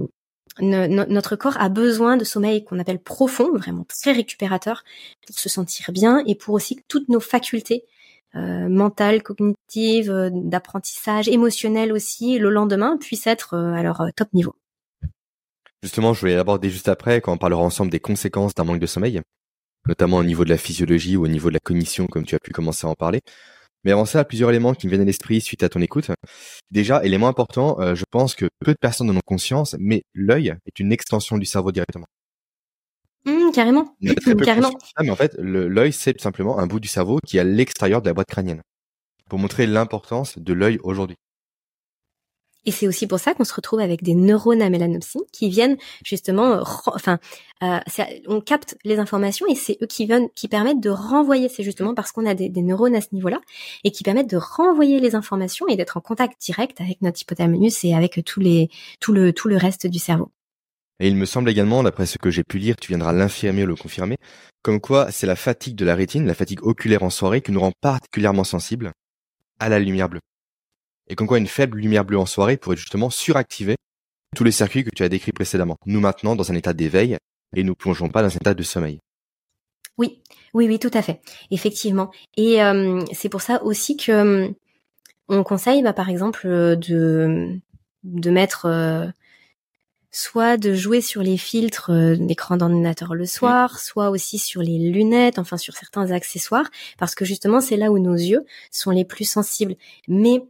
notre corps a besoin de sommeil qu'on appelle profond, vraiment très récupérateur, pour se sentir bien et pour aussi que toutes nos facultés euh, mentales, cognitives, euh, d'apprentissage, émotionnelles aussi, le lendemain puissent être à leur top niveau. Justement, je vais l'aborder juste après quand on parlera ensemble des conséquences d'un manque de sommeil. notamment au niveau de la physiologie ou au niveau de la cognition, comme tu as pu commencer à en parler. Mais avant ça, plusieurs éléments qui me viennent à l'esprit suite à ton écoute. Déjà, élément important, euh, je pense que peu de personnes en ont conscience, mais l'œil est une extension du cerveau directement. Mmh, carrément. carrément. mais en fait, l'œil, c'est simplement un bout du cerveau qui est à l'extérieur de la boîte crânienne. Pour montrer l'importance de l'œil aujourd'hui. Et c'est aussi pour ça qu'on se retrouve avec des neurones à mélanopsie qui viennent justement, enfin, euh, on capte les informations et c'est eux qui viennent, qui permettent de renvoyer. C'est justement parce qu'on a des, neurones à ce niveau-là et qui permettent de renvoyer les informations et d'être en contact direct avec notre hypothalamus et avec tous les, tout le, tout le reste du cerveau. Et il me semble également, d'après ce que j'ai pu lire, tu viendras l'infirmer ou le confirmer, comme quoi c'est la fatigue de la rétine, la fatigue oculaire en soirée, qui nous rend particulièrement sensibles à la lumière bleue et comme quoi une faible lumière bleue en soirée pourrait justement suractiver tous les circuits que tu as décrits précédemment. Nous maintenant dans un état d'éveil et nous plongeons pas dans un état de sommeil. Oui, oui, oui, tout à fait, effectivement. Et euh, c'est pour ça aussi que euh, on conseille, bah, par exemple, euh, de de mettre soit de jouer sur les filtres d'écran d'ordinateur le soir, soit aussi sur les lunettes, enfin sur certains accessoires, parce que justement c'est là où nos yeux sont les plus sensibles. Mais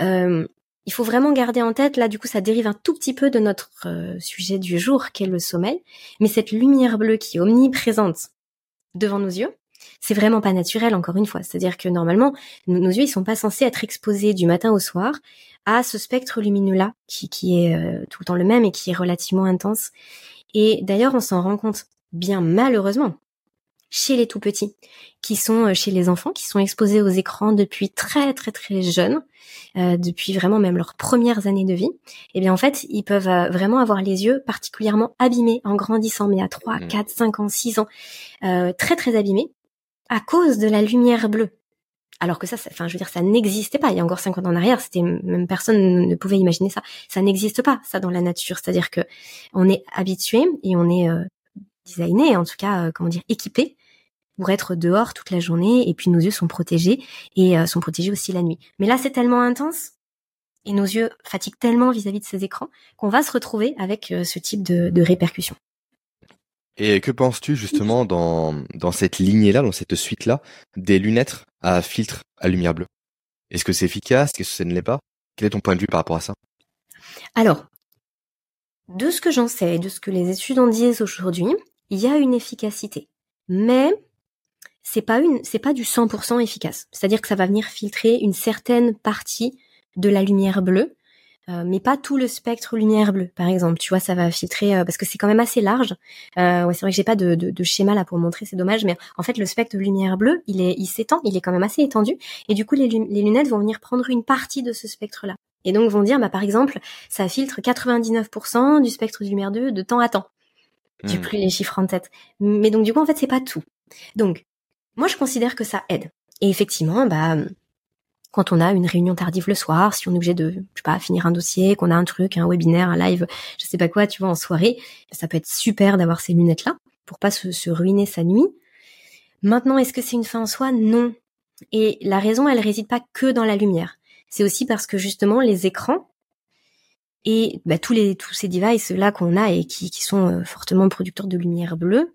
euh, il faut vraiment garder en tête, là du coup ça dérive un tout petit peu de notre euh, sujet du jour qu'est le sommeil, mais cette lumière bleue qui est omniprésente devant nos yeux, c'est vraiment pas naturel encore une fois. C'est-à-dire que normalement nos, yeux ils sont pas censés être exposés du matin au soir à ce spectre lumineux là qui, qui est euh, tout le temps le même et qui est relativement intense. Et d'ailleurs on s'en rend compte bien malheureusement chez les tout petits, qui sont euh, chez les enfants, qui sont exposés aux écrans depuis très très très jeunes, euh, depuis vraiment même leurs premières années de vie, et eh bien en fait ils peuvent euh, vraiment avoir les yeux particulièrement abîmés en grandissant, mais à 3, 4, 5 ans, 6 ans, très très abîmés, à cause de la lumière bleue. Alors que ça, enfin, je veux dire, ça n'existait pas. Il y a encore 50 ans en arrière, c'était même personne ne pouvait imaginer ça. Ça n'existe pas, ça, dans la nature. C'est-à-dire que on est habitué et on est designé, en tout cas, comment dire, équipé pour être dehors toute la journée et puis nos yeux sont protégés et euh, sont protégés aussi la nuit. Mais là, c'est tellement intense et nos yeux fatiguent tellement vis-à-vis de ces écrans qu'on va se retrouver avec euh, ce type de, de répercussions. Et que penses-tu justement dans, dans cette lignée-là, dans cette suite-là, des lunettes à filtre à lumière bleue? Est-ce que c'est efficace? Est-ce que ça ne l'est pas? Quel est ton point de vue par rapport à ça? Alors, de ce que j'en sais, de ce que les études disent aujourd'hui, il y a une efficacité. Mais c'est pas une, c'est pas du 100% efficace. C'est-à-dire que ça va venir filtrer une certaine partie de la lumière bleue, euh, mais pas tout le spectre lumière bleue. Par exemple, tu vois, ça va filtrer euh, parce que c'est quand même assez large. Euh, ouais, c'est vrai que j'ai pas de, de, schéma là pour montrer, c'est dommage, mais en fait, le spectre de lumière bleue, il est, il s'étend, il est quand même assez étendu, et du coup, les, les lunettes vont venir prendre une partie de ce spectre-là. Et donc vont dire, bah par exemple, ça filtre 99% du spectre de lumière bleue de temps à temps. J'ai hmm. plus les chiffres en tête. Mais donc du coup, en fait, c'est pas tout. Donc, moi, je considère que ça aide. Et effectivement, bah, quand on a une réunion tardive le soir, si on est obligé de, je sais pas, finir un dossier, qu'on a un truc, un webinaire, un live, je sais pas quoi, tu vois, en soirée, ça peut être super d'avoir ces lunettes-là pour pas se, ruiner sa nuit. Maintenant, est-ce que c'est une fin en soi? Non. Et la raison, elle réside pas que dans la lumière. C'est aussi parce que justement, les écrans et bah, tous les tous ces devices là qu'on a et qui, qui sont euh, fortement producteurs de lumière bleue,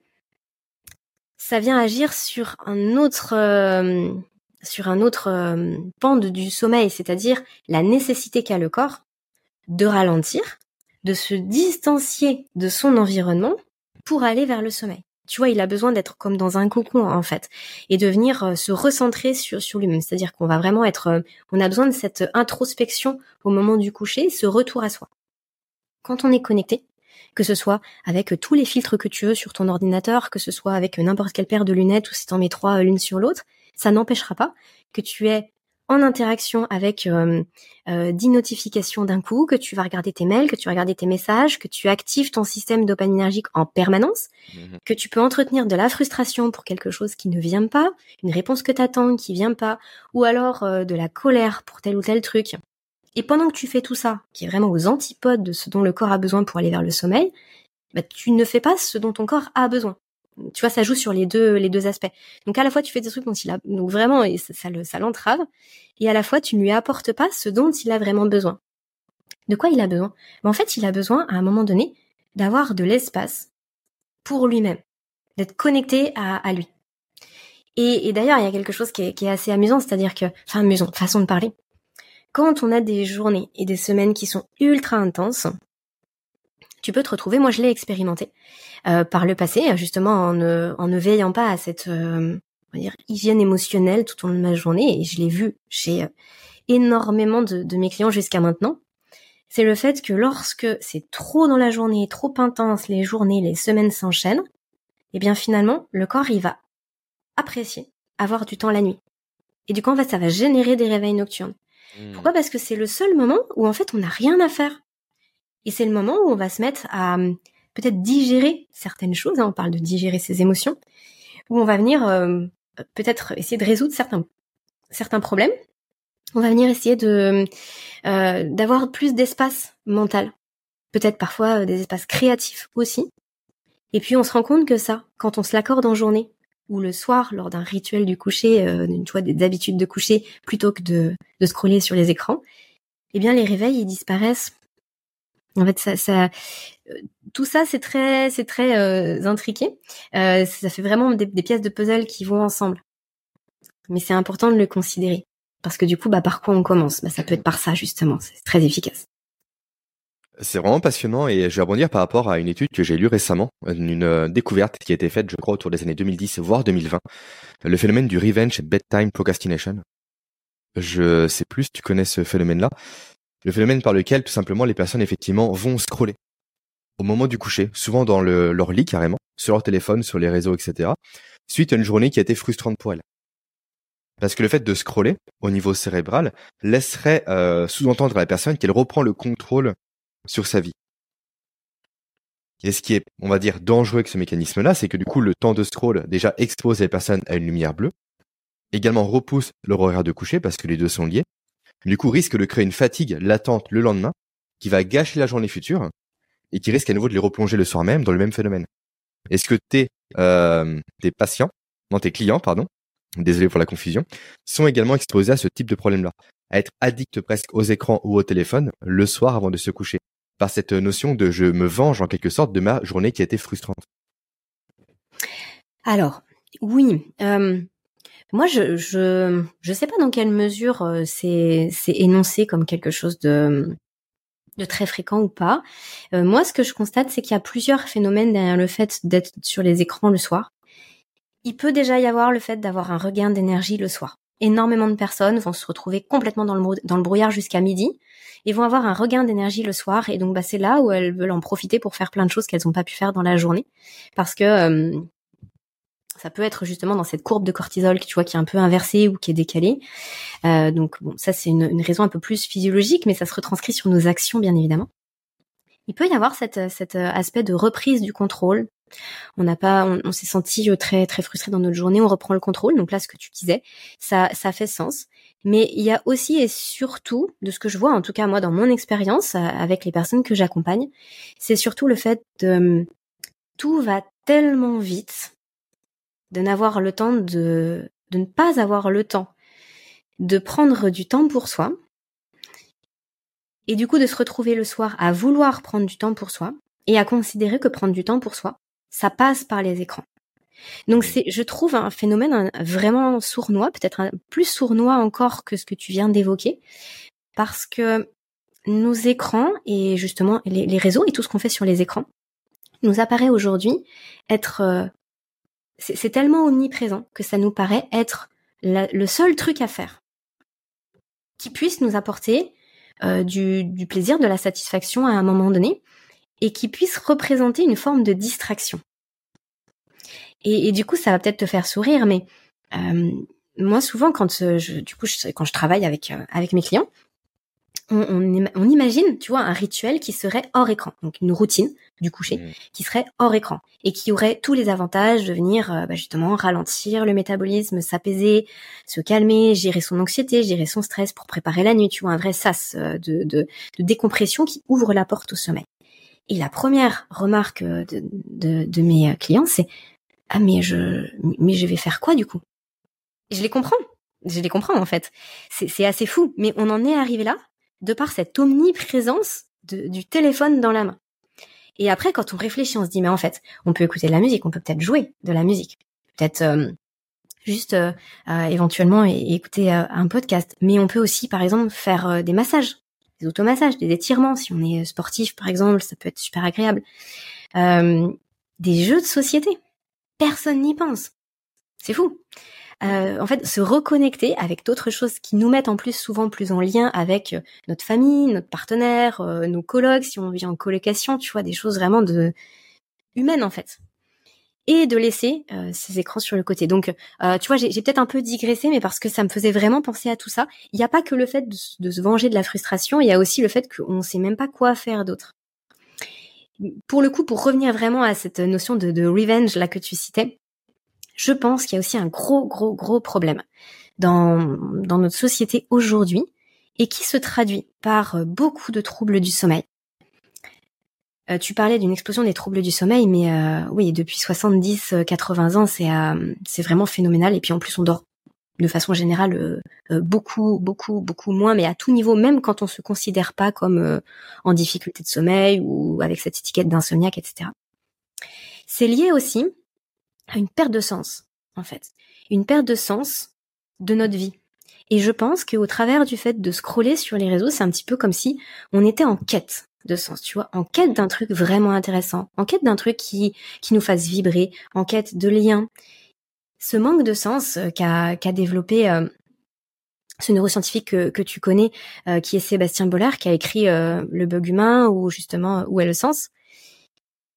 ça vient agir sur un autre euh, sur un autre euh, pan du sommeil, c'est-à-dire la nécessité qu'a le corps de ralentir, de se distancier de son environnement pour aller vers le sommeil. Tu vois, il a besoin d'être comme dans un cocon en fait et de venir euh, se recentrer sur sur lui-même, c'est-à-dire qu'on va vraiment être on a besoin de cette introspection au moment du coucher, ce retour à soi. Quand on est connecté, que ce soit avec tous les filtres que tu veux sur ton ordinateur, que ce soit avec n'importe quelle paire de lunettes ou si t'en mets trois euh, l'une sur l'autre, ça n'empêchera pas que tu aies en interaction avec euh, euh, dix notifications d'un coup, que tu vas regarder tes mails, que tu vas regarder tes messages, que tu actives ton système dopaminergique en permanence, mhm. que tu peux entretenir de la frustration pour quelque chose qui ne vient pas, une réponse que t'attends qui vient pas, ou alors euh, de la colère pour tel ou tel truc. Et pendant que tu fais tout ça, qui est vraiment aux antipodes de ce dont le corps a besoin pour aller vers le sommeil, bah, tu ne fais pas ce dont ton corps a besoin. Tu vois, ça joue sur les deux les deux aspects. Donc à la fois tu fais des trucs dont il a donc vraiment et ça, le ça l'entrave, et à la fois tu ne lui apportes pas ce dont il a vraiment besoin. De quoi il a besoin? Bah, En fait, il a besoin à un moment donné d'avoir de l'espace pour lui-même. d'être connecté à, lui. Et, d'ailleurs, il y a quelque chose qui est, assez amusant, c'est-à-dire que, enfin amusant, façon de parler. Quand on a des journées et des semaines qui sont ultra intenses, tu peux te retrouver, moi je l'ai expérimenté euh, par le passé, justement en ne, veillant pas à cette euh, hygiène émotionnelle tout au long de ma journée, et je l'ai vu chez euh, énormément de, mes clients jusqu'à maintenant, c'est le fait que lorsque c'est trop dans la journée, trop intense, les journées, les semaines s'enchaînent, eh bien finalement, le corps, il va apprécier avoir du temps la nuit. Et du coup, en fait, ça va générer des réveils nocturnes. Pourquoi? Parce que c'est le seul moment où, en fait, on n'a rien à faire. Et c'est le moment où on va se mettre à hum, peut-être digérer certaines choses, hein, on parle de digérer ses émotions, où on va venir euh, peut-être essayer de résoudre certains, certains problèmes. On va venir essayer de euh, d'avoir plus d'espace mental, peut-être parfois euh, des espaces créatifs aussi. Et puis on se rend compte que ça, quand on se l'accorde en journée ou le soir lors d'un rituel du coucher, euh, tu vois, des habitudes de coucher, plutôt que de, de scroller sur les écrans, eh bien les réveils ils disparaissent. En fait, ça, ça euh, tout ça c'est très, c'est très euh, intriqué. Euh, ça fait vraiment des, des, pièces de puzzle qui vont ensemble. Mais c'est important de le considérer parce que du coup, bah par quoi on commence? Bah ça peut être par ça justement. C'est très efficace. C'est vraiment passionnant et je vais rebondir par rapport à une étude que j'ai lue récemment, une euh, découverte qui a été faite, je crois, autour des années 2010 voire 2020, le phénomène du revenge bedtime procrastination. Je sais plus si tu connais ce phénomène-là. Le phénomène par lequel tout simplement les personnes effectivement vont scroller au moment du coucher, souvent dans le, leur lit carrément, sur leur téléphone, sur les réseaux, etc. Suite à une journée qui a été frustrante pour elles. Parce que le fait de scroller au niveau cérébral laisserait euh, sous-entendre à la personne qu'elle reprend le contrôle sur sa vie. Et ce qui est, on va dire, dangereux avec ce mécanisme-là, c'est que du coup, le temps de scroll déjà expose les personnes à une lumière bleue, également repousse leur horaire de coucher parce que les deux sont liés, du coup risque de créer une fatigue latente le lendemain qui va gâcher la journée future et qui risque à nouveau de les replonger le soir même dans le même phénomène. Est-ce que tes, euh, patients, non tes clients, pardon, désolé pour la confusion, sont également exposés à ce type de problème-là, à être addicts presque aux écrans ou au téléphone le soir avant de se coucher? Par cette notion de je me venge en quelque sorte de ma journée qui a été frustrante Alors, oui. Euh, moi, je, je sais pas dans quelle mesure euh, c'est énoncé comme quelque chose de de très fréquent ou pas. Euh, moi, ce que je constate, c'est qu'il y a plusieurs phénomènes derrière le fait d'être sur les écrans le soir. Il peut déjà y avoir le fait d'avoir un regain d'énergie le soir. Énormément de personnes vont se retrouver complètement dans le, dans le brouillard jusqu'à midi et vont avoir un regain d'énergie le soir et donc bah, c'est là où elles veulent en profiter pour faire plein de choses qu'elles n'ont pas pu faire dans la journée parce que euh, ça peut être justement dans cette courbe de cortisol tu vois qui est un peu inversée ou qui est décalée. Euh, donc bon ça c'est une, raison un peu plus physiologique mais ça se retranscrit sur nos actions bien évidemment. Il peut y avoir cet aspect de reprise du contrôle on n'a pas, on, s'est senti euh, très très frustré dans notre journée. On reprend le contrôle. Donc là, ce que tu disais, ça ça fait sens. Mais il y a aussi et surtout, de ce que je vois, en tout cas moi dans mon expérience euh, avec les personnes que j'accompagne, c'est surtout le fait de tout va tellement vite de n'avoir le temps de de ne pas avoir le temps de prendre du temps pour soi et du coup de se retrouver le soir à vouloir prendre du temps pour soi et à considérer que prendre du temps pour soi, ça passe par les écrans. Donc c'est, je trouve un phénomène vraiment sournois, peut-être plus sournois encore que ce que tu viens d'évoquer, parce que nos écrans et justement les, réseaux et tout ce qu'on fait sur les écrans nous apparaît aujourd'hui être, euh, c'est tellement omniprésent que ça nous paraît être le seul truc à faire qui puisse nous apporter euh, du, du plaisir, de la satisfaction à un moment donné, et qui puisse représenter une forme de distraction. Et, du coup, ça va peut-être te faire sourire, mais euh, moi, souvent, quand euh, je, du coup, quand je travaille avec euh, avec mes clients, on, on, imagine, tu vois, un rituel qui serait hors écran, donc une routine du coucher mmh. qui serait hors écran et qui aurait tous les avantages de venir bah, justement ralentir le métabolisme, s'apaiser, se calmer, gérer son anxiété, gérer son stress pour préparer la nuit, tu vois, un vrai sas de, de, de décompression qui ouvre la porte au sommeil. Et la première remarque euh, de, de, mes euh, clients, c'est ah mais je mais je vais faire quoi du coup? Je les comprends, je les comprends en fait. C'est assez fou, mais on en est arrivé là de par cette omniprésence du téléphone dans la main. Et après, quand on réfléchit, on se dit, mais en fait, on peut écouter de la musique, on peut peut-être jouer de la musique, peut-être euh, juste euh, éventuellement écouter un podcast. Mais on peut aussi, par exemple, faire des massages, des automassages, des étirements. Si on est sportif, par exemple, ça peut être super agréable. des jeux de société. Personne n'y pense. C'est fou. Euh, en fait, se reconnecter avec d'autres choses qui nous mettent en plus souvent plus en lien avec euh, notre famille, notre partenaire, euh, nos colocs, si on vit en colocation, tu vois, des choses vraiment de humaines en fait. Et de laisser ces écrans sur le côté. Donc, tu vois, j'ai peut-être un peu digressé, mais parce que ça me faisait vraiment penser à tout ça. Il n'y a pas que le fait de, se venger de la frustration, il y a aussi le fait qu'on ne sait même pas quoi faire d'autre. Pour le coup, pour revenir vraiment à cette notion de, revenge là que tu citais, je pense qu'il y a aussi un gros, gros, gros problème dans, notre société aujourd'hui et qui se traduit par euh, beaucoup de troubles du sommeil. Euh, tu parlais d'une explosion des troubles du sommeil, mais euh, oui, depuis 70-80 ans, c'est c'est vraiment phénoménal. Et puis en plus, on dort de façon générale beaucoup, beaucoup, beaucoup moins, mais à tout niveau, même quand on se considère pas comme en difficulté de sommeil ou avec cette étiquette d'insomniaque, etc. C'est lié aussi à une perte de sens, en fait. Une perte de sens de notre vie. Et je pense qu'au travers du fait de scroller sur les réseaux, c'est un petit peu comme si on était en quête de sens, tu vois, en quête d'un truc vraiment intéressant, en quête d'un truc qui, qui nous fasse vibrer, en quête de lien. Ce manque de sens euh, qu'a développé euh, ce neuroscientifique que, que tu connais, euh, qui est Sébastien Bollard, qui a écrit Le bug humain ou justement Où est le sens,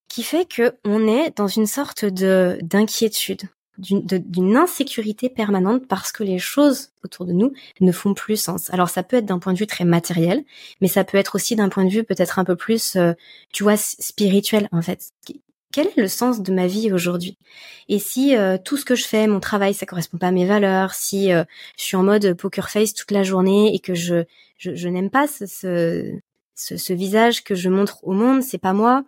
qui fait que on est dans une sorte de d'inquiétude, d'une insécurité permanente parce que les choses autour de nous ne font plus sens. Alors ça peut être d'un point de vue très matériel, mais ça peut être aussi d'un point de vue peut-être un peu plus, euh, tu vois, spirituel en fait. Quel est le sens de ma vie aujourd'hui? Et si euh, tout ce que je fais, mon travail, ça correspond pas à mes valeurs, si euh, je suis en mode poker face toute la journée et que je je, n'aime pas ce, ce, ce visage que je montre au monde, c'est pas moi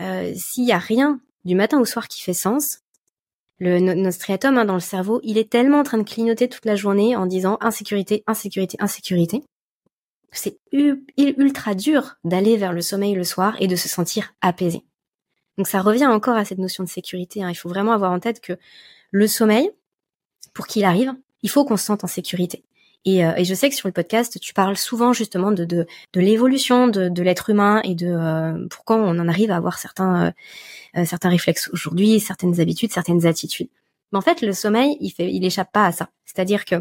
euh, s'il y a rien du matin au soir qui fait sens, le notre hein, dans le cerveau, il est tellement en train de clignoter toute la journée en disant insécurité, insécurité, insécurité. C'est ultra dur d'aller vers le sommeil le soir et de se sentir apaisé. Donc ça revient encore à cette notion de sécurité. Hein. Il faut vraiment avoir en tête que le sommeil, pour qu'il arrive, il faut qu'on se sente en sécurité. Euh, et, je sais que sur le podcast, tu parles souvent justement de, de, de l'évolution de, de l'être humain et de euh, pourquoi on en arrive à avoir certains, euh, certains réflexes aujourd'hui, certaines habitudes, certaines attitudes. Mais en fait, le sommeil, il fait, il échappe pas à ça. C'est-à-dire que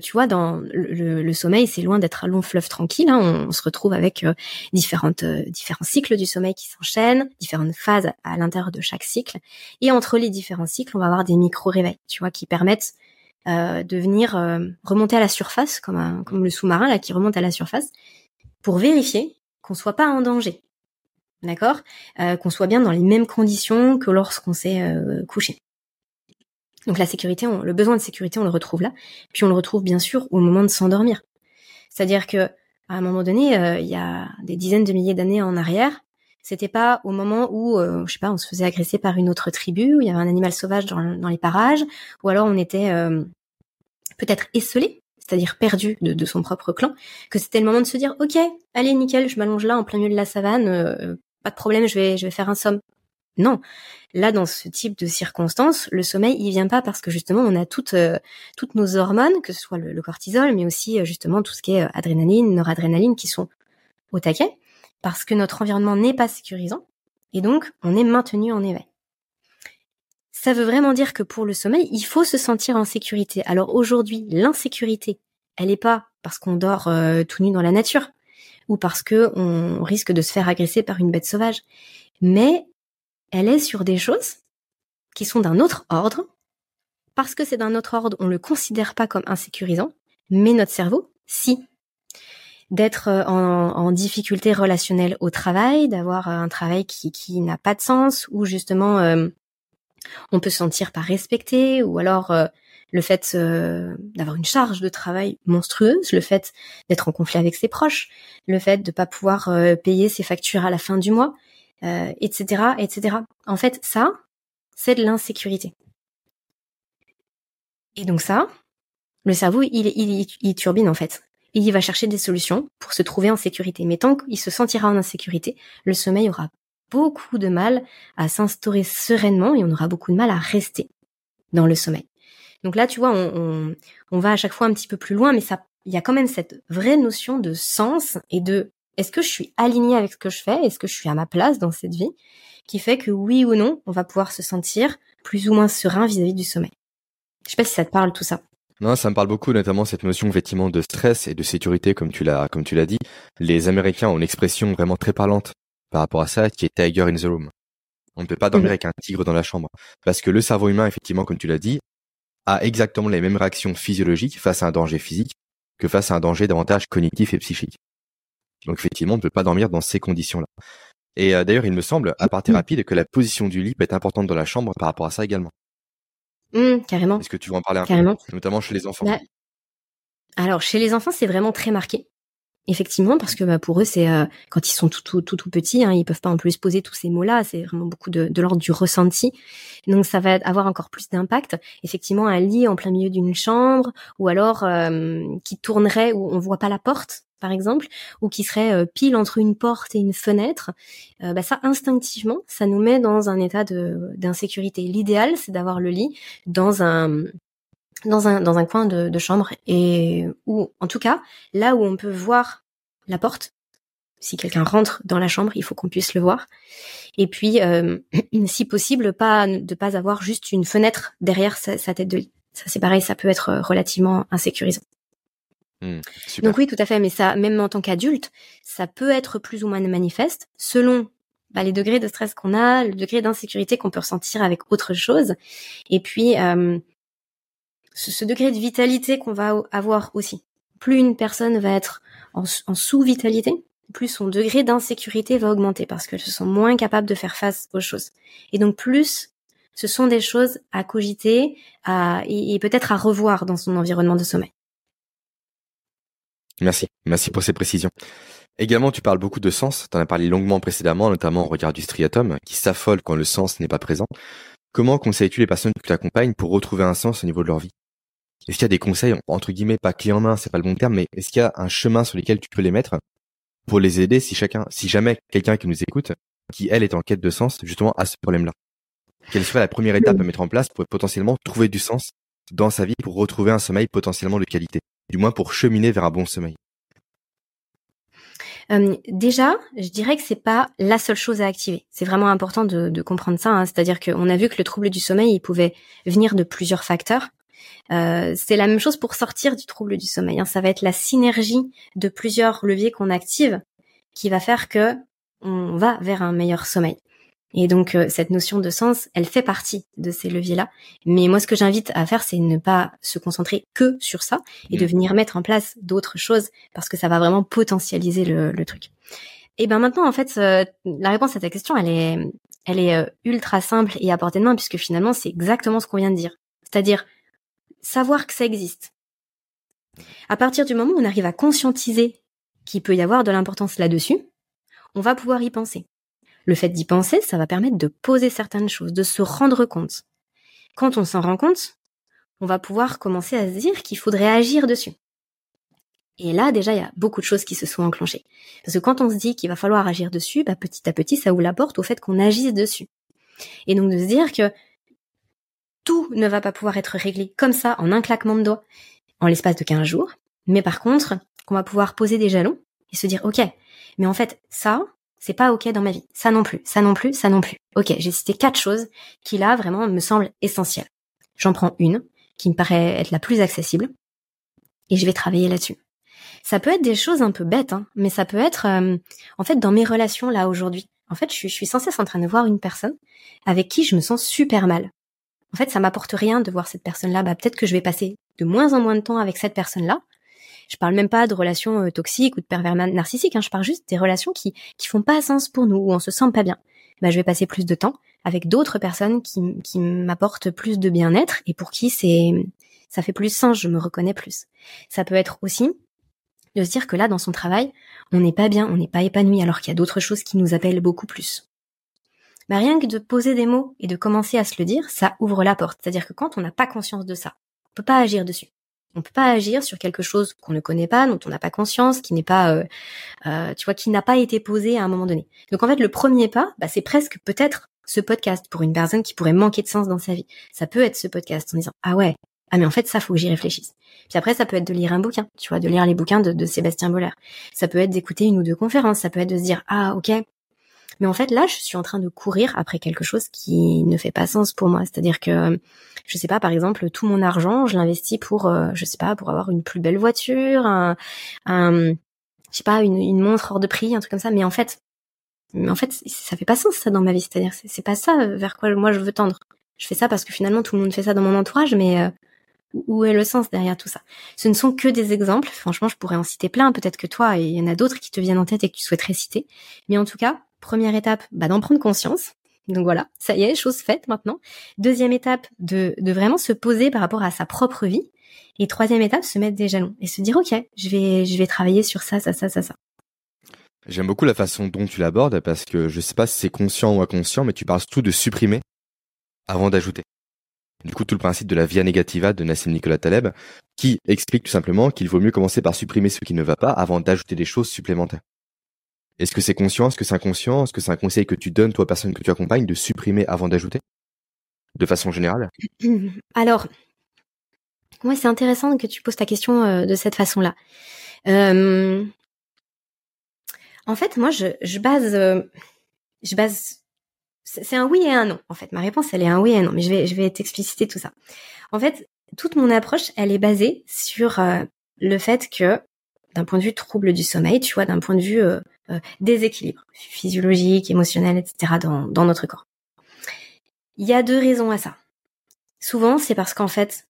tu vois, dans le, le sommeil, c'est loin d'être un long fleuve tranquille. Hein. On, se retrouve avec différentes, différents cycles du sommeil qui s'enchaînent, différentes phases à l'intérieur de chaque cycle. Et entre les différents cycles, on va avoir des micro-réveils, tu vois, qui permettent euh, de venir euh, remonter à la surface, comme, comme le sous-marin là qui remonte à la surface, pour vérifier qu'on soit pas en danger, d'accord, euh, qu'on soit bien dans les mêmes conditions que lorsqu'on s'est couché. Donc la sécurité, le besoin de sécurité, on le retrouve là, puis on le retrouve bien sûr au moment de s'endormir. C'est-à-dire que à un moment donné, il y a des dizaines de milliers d'années en arrière, c'était pas au moment où, je sais pas, on se faisait agresser par une autre tribu, où il y avait un animal sauvage dans, les parages, ou alors on était peut-être esselé, c'est-à-dire perdu de, son propre clan, que c'était le moment de se dire ok, allez nickel, je m'allonge là en plein milieu de la savane, euh, pas de problème, je vais je vais faire un somme. Non, là dans ce type de circonstances, le sommeil il vient pas parce que justement on a toutes euh, toutes nos hormones, que ce soit le, cortisol, mais aussi euh, justement tout ce qui est adrénaline, noradrénaline, qui sont au taquet, parce que notre environnement n'est pas sécurisant et donc on est maintenu en éveil. Ça veut vraiment dire que pour le sommeil, il faut se sentir en sécurité. Alors aujourd'hui, l'insécurité, elle n'est pas parce qu'on dort euh, tout nu dans la nature ou parce que on risque de se faire agresser par une bête sauvage, mais elle est sur des choses qui sont d'un autre ordre. Parce que c'est d'un autre ordre, on le considère pas comme insécurisant, mais notre cerveau, si. D'être euh, en, difficulté relationnelle au travail, d'avoir un travail qui, n'a pas de sens, ou justement euh, on peut se sentir pas respecté ou alors euh, le fait euh, d'avoir une charge de travail monstrueuse, le fait d'être en conflit avec ses proches, le fait de pas pouvoir euh, payer ses factures à la fin du mois, etc., etc. En fait, ça, c'est de l'insécurité. Et donc ça, le cerveau, il, il, il turbine en fait. Il va chercher des solutions pour se trouver en sécurité. Mais tant qu'il se sentira en insécurité, le sommeil aura beaucoup de mal à s'instaurer sereinement et on aura beaucoup de mal à rester dans le sommeil. Donc là, tu vois, on, va à chaque fois un petit peu plus loin, mais il y a quand même cette vraie notion de sens et de est-ce que je suis alignée avec ce que je fais, est-ce que je suis à ma place dans cette vie, qui fait que oui ou non, on va pouvoir se sentir plus ou moins serein vis-à-vis du sommeil. Je sais pas si ça te parle tout ça. Non, ça me parle beaucoup, notamment cette notion effectivement de stress et de sécurité, comme tu l'as, comme tu l'as dit. Les Américains ont une expression vraiment très parlante par rapport à ça, qui est tiger in the room. On ne peut pas dormir avec un tigre dans la chambre, parce que le cerveau humain, effectivement, comme tu l'as dit, a exactement les mêmes réactions physiologiques face à un danger physique que face à un danger davantage cognitif et psychique. Donc effectivement, on ne peut pas dormir dans ces conditions-là. Et euh, d'ailleurs, il me semble, à partir rapide, que la position du lit peut être importante dans la chambre par rapport à ça également. Mmh, carrément. Est-ce que tu veux en parler un carrément. peu, notamment chez les enfants bah, Alors, chez les enfants, c'est vraiment très marqué. Effectivement, parce que bah, pour eux, c'est euh, quand ils sont tout tout tout, tout petits, hein, ils peuvent pas en plus poser tous ces mots-là. C'est vraiment beaucoup de, de l'ordre du ressenti. Donc ça va avoir encore plus d'impact. Effectivement, un lit en plein milieu d'une chambre, ou alors euh, qui tournerait où on voit pas la porte, par exemple, ou qui serait euh, pile entre une porte et une fenêtre. bah ça, instinctivement, ça nous met dans un état de d'insécurité. L'idéal, c'est d'avoir le lit dans un dans un, dans un coin de, de chambre et où, en tout cas, là où on peut voir la porte, si quelqu'un rentre dans la chambre, il faut qu'on puisse le voir. Et puis, euh, *clears throat* si possible, pas de pas avoir juste une fenêtre derrière sa, tête de lit. Ça, c'est pareil, ça peut être relativement insécurisant. Mmh, Donc oui, tout à fait. Mais ça, même en tant qu'adulte, ça peut être plus ou moins manifeste selon bah, les degrés de stress qu'on a, le degré d'insécurité qu'on peut ressentir avec autre chose. Et puis, euh, ce, degré de vitalité qu'on va avoir aussi. Plus une personne va être en, sous-vitalité, plus son degré d'insécurité va augmenter parce qu'elle se sent moins capable de faire face aux choses. Et donc plus ce sont des choses à cogiter à, et, peut-être à revoir dans son environnement de sommeil. Merci, merci pour ces précisions. Également, tu parles beaucoup de sens, tu en as parlé longuement précédemment, notamment au regard du striatum, qui s'affole quand le sens n'est pas présent. Comment conseilles-tu les personnes que tu accompagnes pour retrouver un sens au niveau de leur vie? Est-ce qu'il y a des conseils, entre guillemets, pas clés en main, c'est pas le bon terme, mais est-ce qu'il y a un chemin sur lequel tu peux les mettre pour les aider si chacun, si jamais quelqu'un qui nous écoute, qui elle est en quête de sens, justement, à ce problème-là? Quelle serait la première étape à mettre en place pour potentiellement trouver du sens dans sa vie pour retrouver un sommeil potentiellement de qualité? Du moins pour cheminer vers un bon sommeil. Euh, déjà, je dirais que c'est pas la seule chose à activer. C'est vraiment important de, comprendre ça. Hein. C'est-à-dire qu'on a vu que le trouble du sommeil, il pouvait venir de plusieurs facteurs. Euh, c'est la même chose pour sortir du trouble du sommeil. Hein. Ça va être la synergie de plusieurs leviers qu'on active qui va faire que on va vers un meilleur sommeil. Et donc euh, cette notion de sens, elle fait partie de ces leviers-là. Mais moi, ce que j'invite à faire, c'est ne pas se concentrer que sur ça et de mmh. venir mettre en place d'autres choses parce que ça va vraiment potentialiser le, truc. Et ben maintenant, en fait, euh, la réponse à ta question, elle est, elle est ultra simple et à portée de main puisque finalement, c'est exactement ce qu'on vient de dire. C'est-à-dire savoir que ça existe. À partir du moment où on arrive à conscientiser qu'il peut y avoir de l'importance là-dessus, on va pouvoir y penser. Le fait d'y penser, ça va permettre de poser certaines choses, de se rendre compte. Quand on s'en rend compte, on va pouvoir commencer à se dire qu'il faudrait agir dessus. Et là, déjà, il y a beaucoup de choses qui se sont enclenchées. Parce que quand on se dit qu'il va falloir agir dessus, bah, petit à petit, ça ouvre la porte au fait qu'on agisse dessus. Et donc de se dire que tout ne va pas pouvoir être réglé comme ça en un claquement de doigts en l'espace de 15 jours. Mais par contre, qu'on va pouvoir poser des jalons et se dire, OK, mais en fait, ça, c'est pas OK dans ma vie. Ça non plus, ça non plus, ça non plus. OK, j'ai cité quatre choses qui là vraiment me semblent essentielles. J'en prends une qui me paraît être la plus accessible et je vais travailler là-dessus. Ça peut être des choses un peu bêtes, hein, mais ça peut être euh, en fait dans mes relations là aujourd'hui. En fait, je suis, je suis sans cesse en train de voir une personne avec qui je me sens super mal en fait, ça m'apporte rien de voir cette personne-là. Bah, peut-être que je vais passer de moins en moins de temps avec cette personne-là. Je parle même pas de relations euh, toxiques ou de pervers narcissiques. Hein. Je parle juste des relations qui qui font pas sens pour nous, où on se sent pas bien. Bah, je vais passer plus de temps avec d'autres personnes qui, qui m'apportent plus de bien-être et pour qui c'est ça fait plus sens. Je me reconnais plus. Ça peut être aussi de se dire que là, dans son travail, on n'est pas bien, on n'est pas épanoui, alors qu'il y a d'autres choses qui nous appellent beaucoup plus bah rien que de poser des mots et de commencer à se le dire, ça ouvre la porte. C'est-à-dire que quand on n'a pas conscience de ça, on peut pas agir dessus. On peut pas agir sur quelque chose qu'on ne connaît pas, dont on n'a pas conscience, qui n'est pas, euh, euh, tu vois, qui n'a pas été posé à un moment donné. Donc en fait, le premier pas, bah, c'est presque peut-être ce podcast pour une personne qui pourrait manquer de sens dans sa vie. Ça peut être ce podcast en disant ah ouais, ah mais en fait ça faut que j'y réfléchisse. Puis après ça peut être de lire un bouquin, tu vois, de lire les bouquins de, de Sébastien Boller. Ça peut être d'écouter une ou deux conférences. Ça peut être de se dire ah ok, mais en fait, là, je suis en train de courir après quelque chose qui ne fait pas sens pour moi. C'est-à-dire que, je sais pas, par exemple, tout mon argent, je l'investis pour, euh, je sais pas, pour avoir une plus belle voiture, un, un je sais pas, une, montre hors de prix, un truc comme ça. Mais en fait, mais en fait, ça fait pas sens ça dans ma vie. C'est-à-dire, c'est pas ça vers quoi moi je veux tendre. Je fais ça parce que finalement tout le monde fait ça dans mon entourage, mais euh, où est le sens derrière tout ça? Ce ne sont que des exemples. Franchement, je pourrais en citer plein. Peut-être que toi, il y en a d'autres qui te viennent en tête et que tu souhaiterais citer. Mais en tout cas, Première étape, bah, d'en prendre conscience. Donc voilà, ça y est, chose faite maintenant. Deuxième étape, de, vraiment se poser par rapport à sa propre vie. Et troisième étape, se mettre des jalons et se dire, OK, je vais, travailler sur ça, ça, ça, ça, ça. J'aime beaucoup la façon dont tu l'abordes parce que je sais pas si c'est conscient ou inconscient, mais tu parles tout de supprimer avant d'ajouter. Du coup, tout le principe de la via negativa de Nassim Nicolas Taleb, qui explique tout simplement qu'il vaut mieux commencer par supprimer ce qui ne va pas avant d'ajouter des choses supplémentaires. Est-ce que c'est conscient? Est-ce que c'est inconscient? Est-ce que c'est un conseil que tu donnes, toi, personne que tu accompagnes, de supprimer avant d'ajouter? De façon générale? *clears throat* Alors, moi, c'est intéressant que tu poses ta question euh, de cette façon-là. Euh, en fait, moi, je, base, euh, je base, c'est un oui et un non. En fait, ma réponse, elle est un oui et un non. Mais je vais, je vais t'expliciter tout ça. En fait, toute mon approche, elle est basée sur le fait que, d'un point de vue trouble du sommeil, tu vois, d'un point de vue euh, déséquilibre physiologique, émotionnel, etc. Dans, dans notre corps. Il y a deux raisons à ça. Souvent, c'est parce qu'en fait,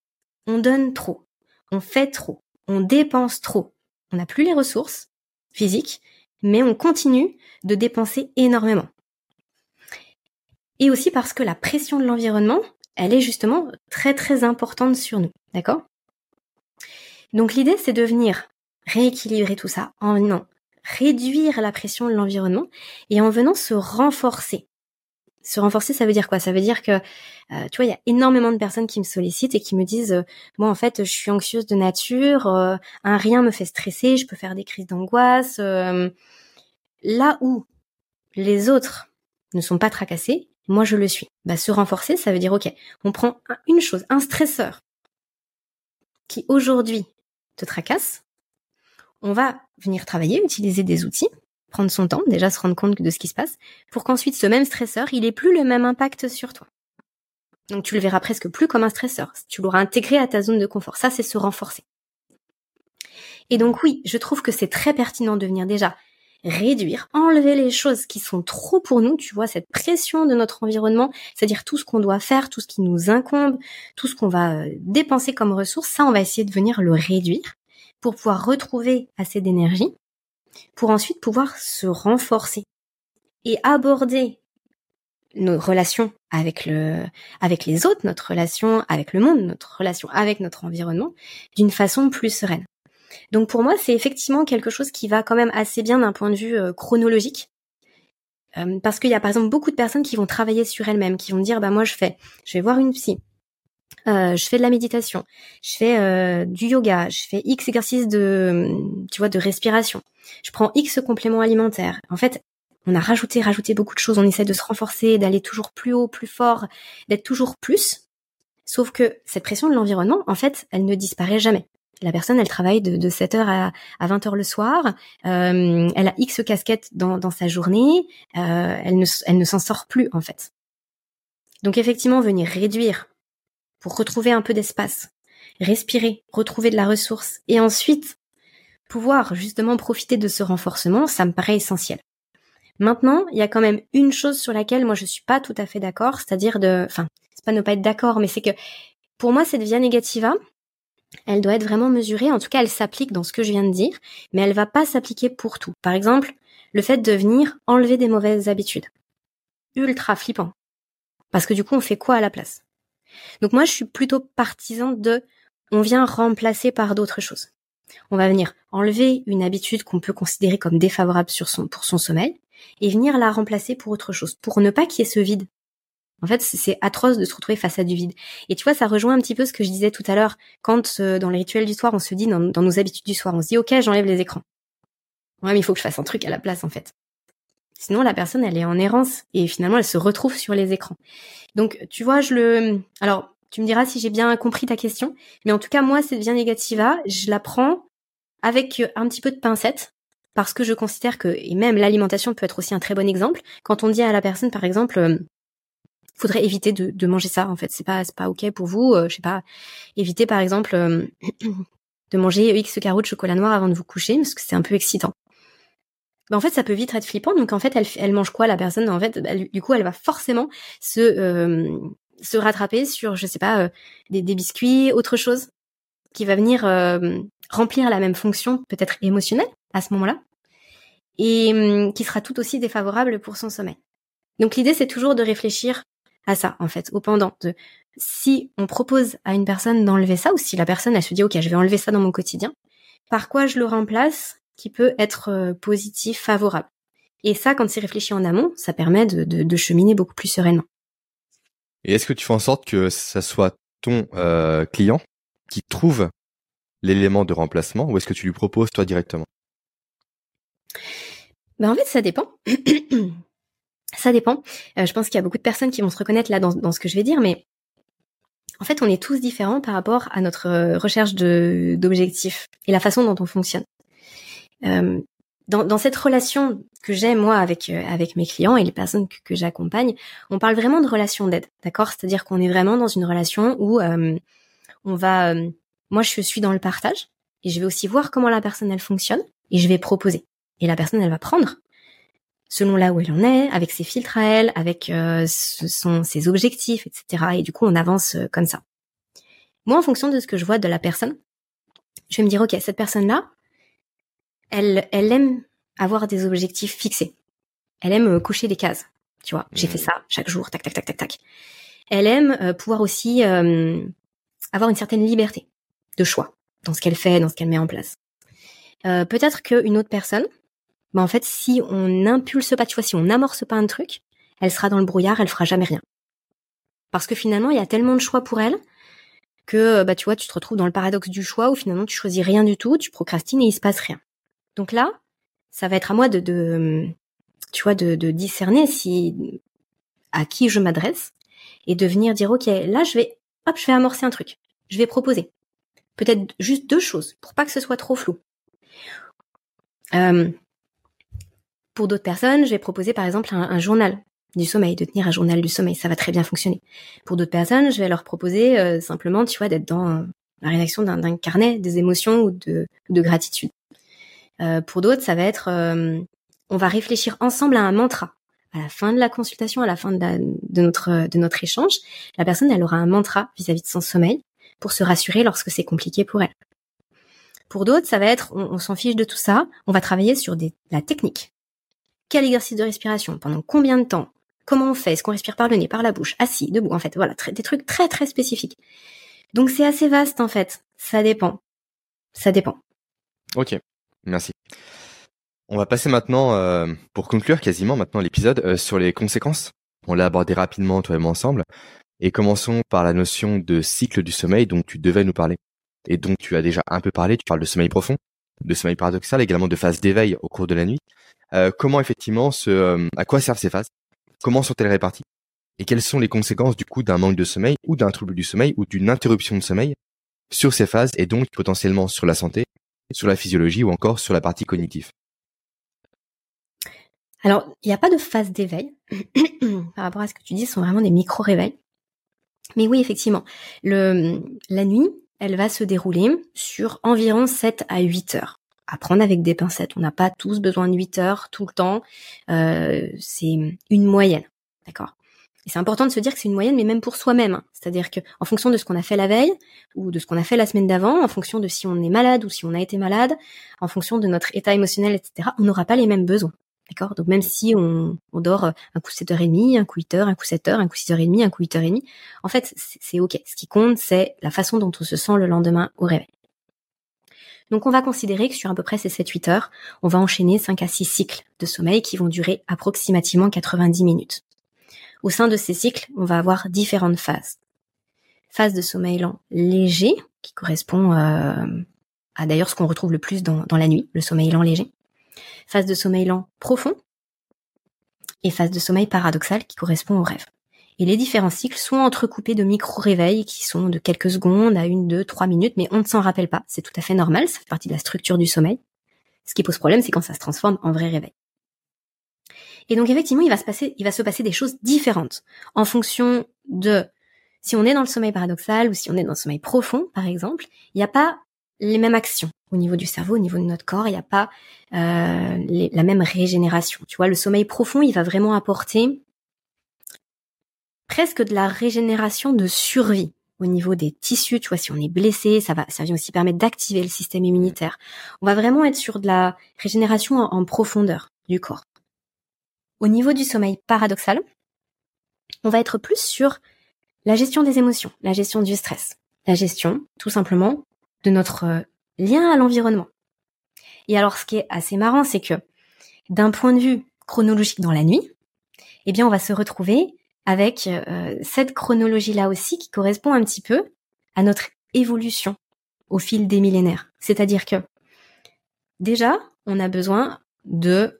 on donne trop, on fait trop, on dépense trop. On n'a plus les ressources physiques, mais on continue de dépenser énormément. Et aussi parce que la pression de l'environnement, elle est justement très très importante sur nous, d'accord? Donc l'idée, c'est de venir rééquilibrer tout ça en venant réduire la pression de l'environnement et en venant se renforcer. Se renforcer, ça veut dire quoi? Ça veut dire que, euh, tu vois, il y a énormément de personnes qui me sollicitent et qui me disent, euh, moi en fait, je suis anxieuse de nature, euh, un rien me fait stresser, je peux faire des crises d'angoisse. là où les autres ne sont pas tracassés, moi je le suis. Bah, se renforcer, ça veut dire, ok, on prend une chose, un stresseur qui aujourd'hui te tracasse, on va venir travailler, utiliser des outils, prendre son temps, déjà se rendre compte de ce qui se passe, pour qu'ensuite ce même stresseur, il ait plus le même impact sur toi. Donc tu le verras presque plus comme un stresseur. Tu l'auras intégré à ta zone de confort. Ça, c'est se renforcer. Et donc oui, je trouve que c'est très pertinent de venir déjà réduire, enlever les choses qui sont trop pour nous, tu vois, cette pression de notre environnement, c'est-à-dire tout ce qu'on doit faire, tout ce qui nous incombe, tout ce qu'on va euh, dépenser comme ressources, ça, on va essayer de venir le réduire pour pouvoir retrouver assez d'énergie, pour ensuite pouvoir se renforcer et aborder nos relations avec le, avec les autres, notre relation avec le monde, notre relation avec notre environnement d'une façon plus sereine. Donc pour moi, c'est effectivement quelque chose qui va quand même assez bien d'un point de vue euh, chronologique. Euh, parce qu'il y a par exemple beaucoup de personnes qui vont travailler sur elles-mêmes, qui vont dire bah moi je fais, je vais voir une psy, euh, je fais de la méditation, je fais euh, du yoga, je fais X exercices de, tu vois, de respiration. Je prends X compléments alimentaires. En fait, on a rajouté, rajouté beaucoup de choses. On essaie de se renforcer, d'aller toujours plus haut, plus fort, d'être toujours plus. Sauf que cette pression de l'environnement, en fait, elle ne disparaît jamais. La personne, elle travaille de, de 7h à, à 20h le soir. Euh, elle a X casquettes dans, dans sa journée. elle ne, elle ne s'en sort plus, en fait. Donc effectivement, venir réduire pour retrouver un peu d'espace, respirer, retrouver de la ressource et ensuite pouvoir justement profiter de ce renforcement, ça me paraît essentiel. Maintenant, il y a quand même une chose sur laquelle moi je suis pas tout à fait d'accord, c'est-à-dire de, enfin, c'est pas ne pas être d'accord, mais c'est que pour moi cette via négativa, elle doit être vraiment mesurée. En tout cas, elle s'applique dans ce que je viens de dire, mais elle va pas s'appliquer pour tout. Par exemple, le fait de venir enlever des mauvaises habitudes. Ultra flippant. Parce que du coup, on fait quoi à la place? Donc moi, je suis plutôt partisan de on vient remplacer par d'autres choses. On va venir enlever une habitude qu'on peut considérer comme défavorable pour son sommeil et venir la remplacer pour autre chose, pour ne pas qu'il y ait ce vide. En fait, c'est atroce de se retrouver face à du vide. Et tu vois, ça rejoint un petit peu ce que je disais tout à l'heure, quand euh, dans les rituels du soir, on se dit, dans, dans, nos habitudes du soir, on se dit, ok, j'enlève les écrans. Ouais, mais il faut que je fasse un truc à la place, en fait. Sinon, la personne, elle est en errance et finalement, elle se retrouve sur les écrans. Donc, tu vois, je le... Alors, tu me diras si j'ai bien compris ta question, mais en tout cas, moi, cette via négativa, je la prends avec un petit peu de pincette parce que je considère que, et même l'alimentation peut être aussi un très bon exemple, quand on dit à la personne, par exemple, euh, faudrait éviter de, manger ça, en fait, c'est pas, pas ok pour vous, euh, je sais pas, éviter par exemple euh, *clears throat* de manger X carreaux de chocolat noir avant de vous coucher, parce que c'est un peu excitant. Ben, en fait, ça peut vite être flippant. Donc en fait, elle, elle mange quoi la personne? En fait, du coup, elle va forcément se se rattraper sur, je sais pas, des, des, biscuits, autre chose, qui va venir remplir la même fonction, peut-être émotionnelle à ce moment-là et hum, qui sera tout aussi défavorable pour son sommeil. Donc l'idée c'est toujours de réfléchir à ça en fait, au pendant de si on propose à une personne d'enlever ça ou si la personne elle se dit OK, je vais enlever ça dans mon quotidien, par quoi je le remplace qui peut être euh, positif, favorable. Et ça quand c'est réfléchi en amont, ça permet de, de, cheminer beaucoup plus sereinement. Et est-ce que tu fais en sorte que ça soit ton euh, client qui trouve l'élément de remplacement ou est-ce que tu lui proposes toi directement? Ben en fait, ça dépend. *clears throat* ça dépend. Euh, je pense qu'il y a beaucoup de personnes qui vont se reconnaître là dans, dans, ce que je vais dire, mais en fait, on est tous différents par rapport à notre recherche d'objectifs et la façon dont on fonctionne. Euh, dans, dans, cette relation que j'ai moi avec euh, avec mes clients et les personnes que, que j'accompagne, on parle vraiment de relation d'aide, d'accord? C'est-à-dire qu'on est vraiment dans une relation où on va, moi je suis dans le partage et je vais aussi voir comment la personne elle fonctionne et je vais proposer. Et la personne, elle va prendre selon là où elle en est, avec ses filtres à elle, avec euh, son, ses objectifs, etc. Et du coup, on avance euh, comme ça. Moi, en fonction de ce que je vois de la personne, je vais me dire, ok, cette personne-là, elle, elle aime avoir des objectifs fixés. Elle aime euh, coucher des cases. Tu vois, j'ai fait mmh. ça chaque jour, tac, tac, tac, tac, tac. Elle aime pouvoir aussi avoir une certaine liberté de choix dans ce qu'elle fait, dans ce qu'elle met en place. Euh, peut-être qu'une autre personne, bah en fait, si on n'impulse pas, tu vois, si on n'amorce pas un truc, elle sera dans le brouillard, elle fera jamais rien. Parce que finalement, il y a tellement de choix pour elle que, bah, tu vois, tu te retrouves dans le paradoxe du choix où finalement tu choisis rien du tout, tu procrastines et il se passe rien. Donc là, ça va être à moi de, de tu vois, de, discerner si à qui je m'adresse et de venir dire ok, là je vais, hop, je vais amorcer un truc, je vais proposer peut-être juste deux choses pour pas que ce soit trop flou. Euh, pour d'autres personnes, je vais proposer par exemple un, journal du sommeil, de tenir un journal du sommeil, ça va très bien fonctionner. Pour d'autres personnes, je vais leur proposer euh, simplement, tu vois, d'être dans la rédaction d'un carnet des émotions ou de gratitude. Euh, pour d'autres, ça va être, on va réfléchir ensemble à un mantra. À la fin de la consultation, à la fin de, notre de notre échange, la personne elle aura un mantra vis à -vis de son sommeil pour se rassurer lorsque c'est compliqué pour elle. Pour d'autres, ça va être, on, s'en fiche de tout ça, on va travailler sur la technique. Quel exercice de respiration? Pendant combien de temps? Comment on fait? Est-ce qu'on respire par le nez, par la bouche, assis, debout? En fait, voilà, des trucs très très spécifiques. Donc c'est assez vaste en fait. Ça dépend. Ça dépend. Ok, merci. On va passer maintenant, euh, pour conclure quasiment maintenant l'épisode, euh, sur les conséquences. On l'a abordé rapidement toi et moi ensemble. Et commençons par la notion de cycle du sommeil dont tu devais nous parler et dont tu as déjà un peu parlé. Tu parles de sommeil profond, de sommeil paradoxal, également de phases d'éveil au cours de la nuit. Euh, comment effectivement ce, à quoi servent ces phases? Comment sont-elles réparties? Et quelles sont les conséquences du coup d'un manque de sommeil ou d'un trouble du sommeil ou d'une interruption de sommeil sur ces phases et donc potentiellement sur la santé, sur la physiologie ou encore sur la partie cognitive alors, il n'y a pas de phase d'éveil *clears throat* par rapport à ce que tu dis, ce sont vraiment des micro-réveils. Mais oui, effectivement, le, la nuit, elle va se dérouler sur environ 7 à 8 heures. À prendre avec des pincettes. On n'a pas tous besoin de 8 heures tout le temps. Euh, c'est une moyenne. D'accord? Et c'est important de se dire que c'est une moyenne, mais même pour soi-même. Hein. C'est-à-dire que en fonction de ce qu'on a fait la veille ou de ce qu'on a fait la semaine d'avant, en fonction de si on est malade ou si on a été malade, en fonction de notre état émotionnel, etc., on n'aura pas les mêmes besoins. D'accord? Donc même si on, dort un coup 7h30, un coup 8h, un coup 7h, un coup 6h30, un coup 8h30, en fait, c'est OK. Ce qui compte, c'est la façon dont on se sent le lendemain au réveil. Donc on va considérer que sur à peu près ces 7-8 heures, on va enchaîner 5 à 6 cycles de sommeil qui vont durer approximativement 90 minutes. Au sein de ces cycles, on va avoir différentes phases. Phase de sommeil lent léger, qui correspond euh, à d'ailleurs ce qu'on retrouve le plus dans, la nuit, le sommeil lent léger. Phase de sommeil lent profond, et phase de sommeil paradoxal qui correspond au rêve. Et les différents cycles sont entrecoupés de micro-réveils qui sont de quelques secondes à une, deux, trois minutes, mais on ne s'en rappelle pas. C'est tout à fait normal, ça fait partie de la structure du sommeil. Ce qui pose problème, c'est quand ça se transforme en vrai réveil. Et donc effectivement, il va se passer, il va se passer des choses différentes en fonction de si on est dans le sommeil paradoxal ou si on est dans le sommeil profond, par exemple. Il n'y a pas les mêmes actions au niveau du cerveau, au niveau de notre corps. Il n'y a pas euh, la même régénération. Tu vois, le sommeil profond, il va vraiment apporter presque de la régénération de survie au niveau des tissus. Tu vois, si on est blessé, ça va, ça vient aussi permettre d'activer le système immunitaire. On va vraiment être sur de la régénération en profondeur du corps. Au niveau du sommeil paradoxal, on va être plus sur la gestion des émotions, la gestion du stress, la gestion, tout simplement, de notre euh, lien à l'environnement. Et alors, ce qui est assez marrant, c'est que d'un point de vue chronologique dans la nuit, eh bien, on va se retrouver avec euh, cette chronologie-là aussi qui correspond un petit peu à notre évolution au fil des millénaires. C'est-à-dire que déjà, on a besoin de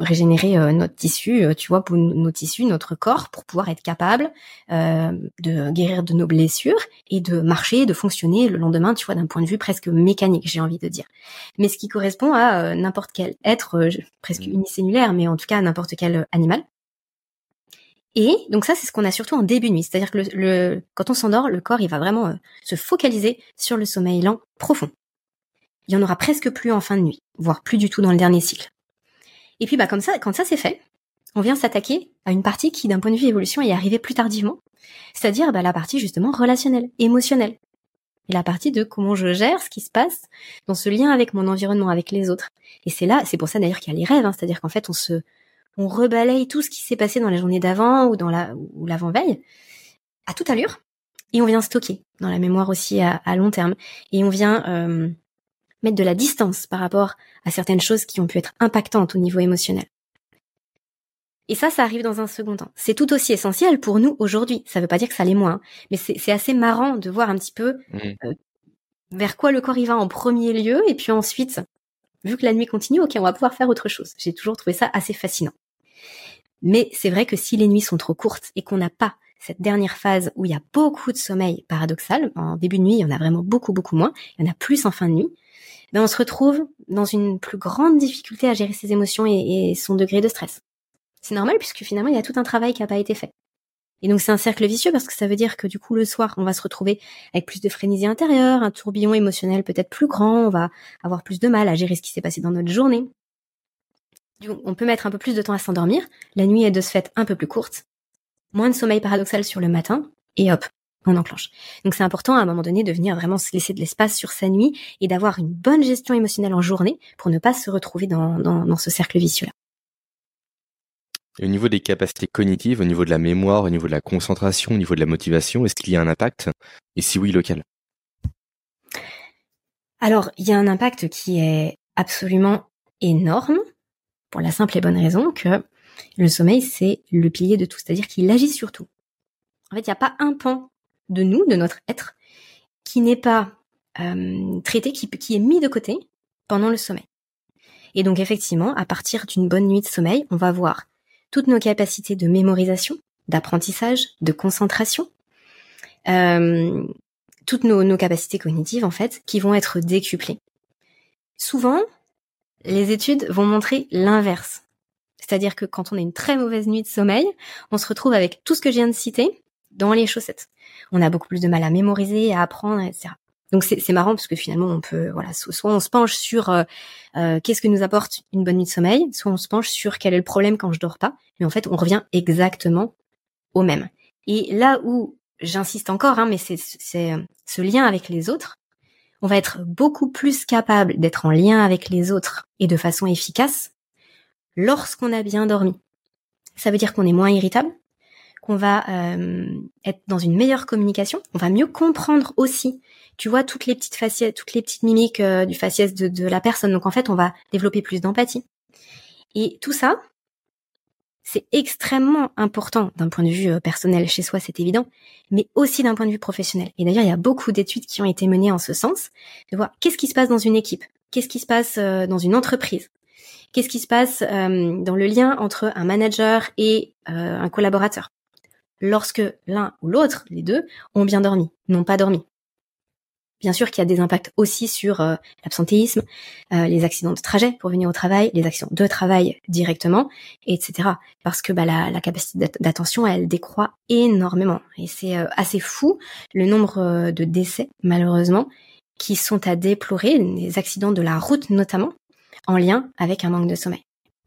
régénérer euh, notre tissu, euh, tu vois, pour nos tissus, notre corps, pour pouvoir être capable euh, de guérir de nos blessures et de marcher, de fonctionner le lendemain, tu vois, d'un point de vue presque mécanique, j'ai envie de dire. Mais ce qui correspond à n'importe quel être, presque mmh. unicellulaire, mais en tout cas à n'importe quel animal. Et donc ça, c'est ce qu'on a surtout en début de nuit. C'est-à-dire que le, quand on s'endort, le corps, il va vraiment se focaliser sur le sommeil lent profond. Il y en aura presque plus en fin de nuit, voire plus du tout dans le dernier cycle. Et puis bah comme ça, quand ça c'est fait, on vient s'attaquer à une partie qui, d'un point de vue évolution, est arrivée plus tardivement, c'est-à-dire bah, la partie justement relationnelle, émotionnelle, et la partie de comment je gère ce qui se passe dans ce lien avec mon environnement, avec les autres. Et c'est là, c'est pour ça d'ailleurs qu'il y a les rêves, hein, c'est-à-dire qu'en fait on se, on rebalaye tout ce qui s'est passé dans la journée d'avant ou dans la ou l'avant veille à toute allure, et on vient stocker dans la mémoire aussi à, long terme, et on vient euh, mettre de la distance par rapport à certaines choses qui ont pu être impactantes au niveau émotionnel. Et ça, ça arrive dans un second temps. C'est tout aussi essentiel pour nous aujourd'hui. Ça ne veut pas dire que ça l'est moins, mais c'est assez marrant de voir un petit peu mmh. euh, vers quoi le corps y va en premier lieu, et puis ensuite, vu que la nuit continue, ok, on va pouvoir faire autre chose. J'ai toujours trouvé ça assez fascinant. Mais c'est vrai que si les nuits sont trop courtes et qu'on n'a pas cette dernière phase où il y a beaucoup de sommeil paradoxal, en début de nuit, il y en a vraiment beaucoup, beaucoup moins, il y en a plus en fin de nuit, ben on se retrouve dans une plus grande difficulté à gérer ses émotions et, son degré de stress. C'est normal puisque finalement il y a tout un travail qui n'a pas été fait. Et donc c'est un cercle vicieux parce que ça veut dire que du coup le soir on va se retrouver avec plus de frénésie intérieure, un tourbillon émotionnel peut-être plus grand, on va avoir plus de mal à gérer ce qui s'est passé dans notre journée. On peut mettre un peu plus de temps à s'endormir, la nuit est de ce fait un peu plus courte, moins de sommeil paradoxal sur le matin, et hop, on enclenche. Donc c'est important à un moment donné de venir vraiment se laisser de l'espace sur sa nuit et d'avoir une bonne gestion émotionnelle en journée pour ne pas se retrouver dans, dans, ce cercle vicieux-là. au niveau des capacités cognitives, au niveau de la mémoire, au niveau de la concentration, au niveau de la motivation, est-ce qu'il y a un impact? Et si oui, lequel? Alors, il y a un impact qui est absolument énorme, pour la simple et bonne raison que le sommeil, c'est le pilier de tout, c'est-à-dire qu'il agit sur tout. En fait, il n'y a pas un pan de nous, de notre être, qui n'est pas euh, traité, qui, est mis de côté pendant le sommeil. Et donc effectivement, à partir d'une bonne nuit de sommeil, on va voir toutes nos capacités de mémorisation, d'apprentissage, de concentration, euh, toutes nos, capacités cognitives en fait, qui vont être décuplées. Souvent, les études vont montrer l'inverse. C'est-à-dire que quand on a une très mauvaise nuit de sommeil, on se retrouve avec tout ce que je viens de citer dans les chaussettes on a beaucoup plus de mal à mémoriser, à apprendre, etc. Donc c'est marrant parce que finalement on peut voilà soit on se penche sur euh, euh, qu'est-ce que nous apporte une bonne nuit de sommeil, soit on se penche sur quel est le problème quand je dors pas, mais en fait on revient exactement au même. Et là où j'insiste encore, hein, mais c'est ce lien avec les autres, on va être beaucoup plus capable d'être en lien avec les autres et de façon efficace lorsqu'on a bien dormi. Ça veut dire qu'on est moins irritable, qu'on va euh, être dans une meilleure communication, on va mieux comprendre aussi, tu vois, toutes les petites faciès, toutes les petites mimiques euh, du faciès de, la personne. Donc en fait, on va développer plus d'empathie. Et tout ça, c'est extrêmement important d'un point de vue euh, personnel chez soi, c'est évident, mais aussi d'un point de vue professionnel. Et d'ailleurs, il y a beaucoup d'études qui ont été menées en ce sens, de voir qu'est-ce qui se passe dans une équipe, qu'est-ce qui se passe dans une entreprise, qu'est-ce qui se passe dans le lien entre un manager et un collaborateur. Lorsque l'un ou l'autre, les deux, ont bien dormi, n'ont pas dormi. Bien sûr qu'il y a des impacts aussi sur euh, l'absentéisme, euh, les accidents de trajet pour venir au travail, les accidents de travail directement, etc. Parce que bah, la, capacité d'attention, elle décroît énormément. Et c'est euh, assez fou le nombre de décès, malheureusement, qui sont à déplorer, les accidents de la route notamment, en lien avec un manque de sommeil.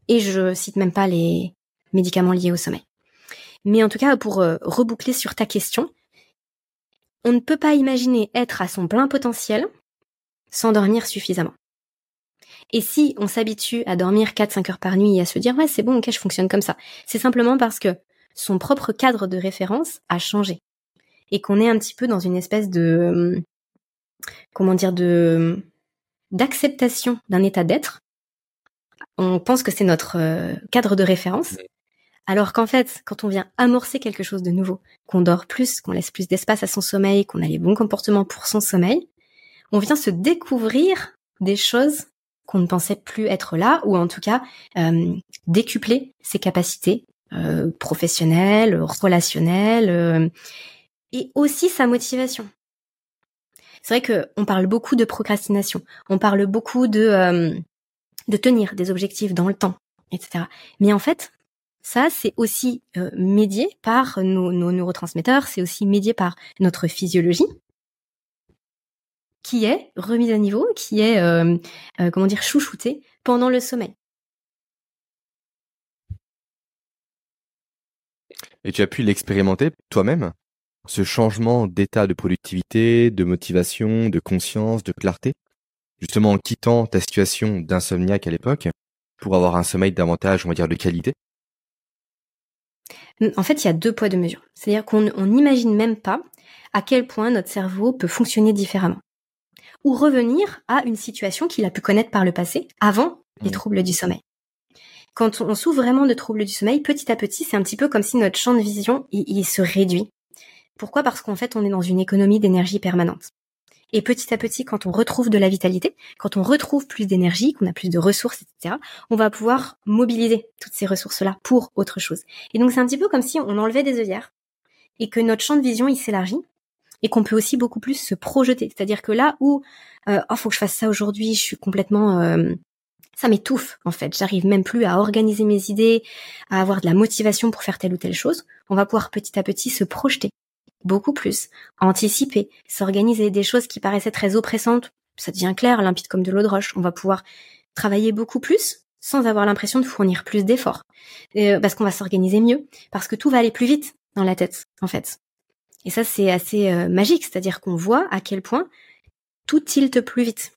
Et je cite même pas les médicaments liés au sommeil. Mais en tout cas, pour reboucler sur ta question, on ne peut pas imaginer être à son plein potentiel sans dormir suffisamment. Et si on s'habitue à dormir 4-5 heures par nuit et à se dire ouais c'est bon ok je fonctionne comme ça, c'est simplement parce que son propre cadre de référence a changé et qu'on est un petit peu dans une espèce de comment dire de d'acceptation d'un état d'être. On pense que c'est notre euh, cadre de référence alors qu'en fait, quand on vient amorcer quelque chose de nouveau, qu'on dort plus, qu'on laisse plus d'espace à son sommeil, qu'on a les bons comportements pour son sommeil, on vient se découvrir des choses qu'on ne pensait plus être là, ou en tout cas euh, décupler ses capacités euh, professionnelles, relationnelles, euh, et aussi sa motivation. C'est vrai que on parle beaucoup de procrastination, on parle beaucoup de de tenir des objectifs dans le temps, etc. Mais en fait, ça, c'est aussi euh, médié par nos, neurotransmetteurs, c'est aussi médié par notre physiologie, qui est remise à niveau, qui est, euh, euh, comment dire, chouchoutée pendant le sommeil. Et tu as pu l'expérimenter toi-même Ce changement d'état de productivité, de motivation, de conscience, de clarté Justement en quittant ta situation d'insomniaque à l'époque pour avoir un sommeil davantage, on va dire, de qualité? En fait, il y a deux poids, deux mesures. C'est-à-dire qu'on n'imagine même pas à quel point notre cerveau peut fonctionner différemment. Ou revenir à une situation qu'il a pu connaître par le passé, avant les mmh. troubles du sommeil. Quand on souffre vraiment de troubles du sommeil, petit à petit, c'est un petit peu comme si notre champ de vision, il se réduit. Pourquoi? Parce qu'en fait, on est dans une économie d'énergie permanente. Et petit à petit, quand on retrouve de la vitalité, quand on retrouve plus d'énergie, qu'on a plus de ressources, etc., on va pouvoir mobiliser toutes ces ressources-là pour autre chose. Et donc c'est un petit peu comme si on enlevait des œillères et que notre champ de vision il s'élargit et qu'on peut aussi beaucoup plus se projeter. C'est-à-dire que là où euh, oh faut que je fasse ça aujourd'hui, je suis complètement euh, ça m'étouffe en fait. J'arrive même plus à organiser mes idées, à avoir de la motivation pour faire telle ou telle chose. On va pouvoir petit à petit se projeter beaucoup plus, anticiper, s'organiser des choses qui paraissaient très oppressantes, ça devient clair, limpide comme de l'eau de roche. On va pouvoir travailler beaucoup plus sans avoir l'impression de fournir plus d'efforts, euh, parce qu'on va s'organiser mieux, parce que tout va aller plus vite dans la tête, en fait. Et ça, c'est assez euh, magique, c'est-à-dire qu'on voit à quel point tout tilte plus vite,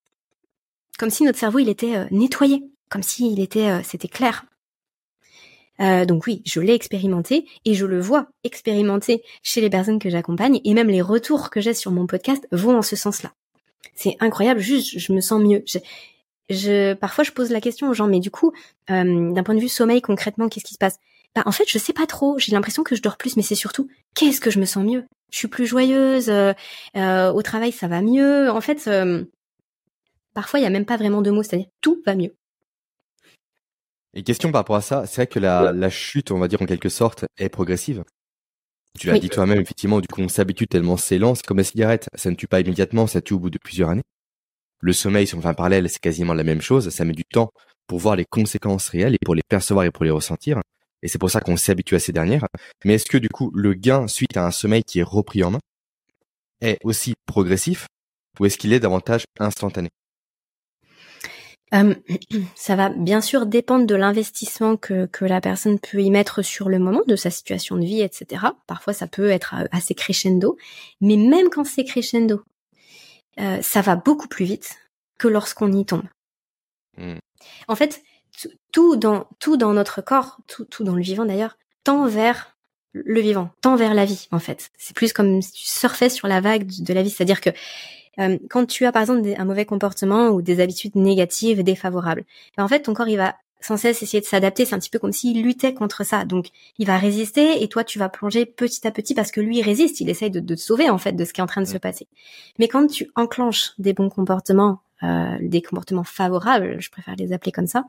comme si notre cerveau il était euh, nettoyé, comme s'il était, c'était clair. Euh, donc oui, je l'ai expérimenté et je le vois expérimenter chez les personnes que j'accompagne et même les retours que j'ai sur mon podcast vont en ce sens-là. C'est incroyable, juste je me sens mieux. Je, parfois je pose la question aux gens, mais du coup, euh, d'un point de vue sommeil concrètement, qu'est-ce qui se passe? Bah en fait, je sais pas trop. J'ai l'impression que je dors plus, mais c'est surtout qu'est-ce que je me sens mieux? Je suis plus joyeuse. Euh, au travail, ça va mieux? En fait, parfois il y a même pas vraiment de mots, c'est-à-dire tout va mieux. Et question par rapport à ça, c'est vrai que la, la, chute, on va dire en quelque sorte, est progressive. Tu l'as dit toi-même, effectivement, du coup on s'habitue tellement c'est lent, c'est comme la cigarette, ça ne tue pas immédiatement, ça tue au bout de plusieurs années. Le sommeil, si on fait un parallèle, c'est quasiment la même chose, ça met du temps pour voir les conséquences réelles et pour les percevoir et pour les ressentir. Et c'est pour ça qu'on s'habitue à ces dernières. Mais est-ce que du coup le gain suite à un sommeil qui est repris en main est aussi progressif ou est-ce qu'il est davantage instantané? Euh, *clears throat* ça va bien sûr dépendre de l'investissement que, que la personne peut y mettre sur le moment, de sa situation de vie, etc. Parfois, ça peut être euh, assez crescendo, mais même quand c'est crescendo, euh, ça va beaucoup plus vite que lorsqu'on y tombe. Mmh. En fait, tout dans tout dans notre corps, tout, tout dans le vivant d'ailleurs, tend vers le vivant, tend vers la vie en fait. C'est plus comme si tu surfais sur la vague de la vie, c'est-à-dire que euh, quand tu as par exemple un mauvais comportement ou des habitudes négatives, défavorables, ben, en fait ton corps il va sans cesse essayer de s'adapter. C'est un petit peu comme s'il luttait contre ça. Donc, il va résister et toi, tu vas plonger petit à petit parce que lui, il résiste. Il essaye de, te sauver, en fait, de ce qui est en train de se passer. Mais quand tu enclenches des bons comportements, euh, des comportements favorables, je préfère les appeler comme ça,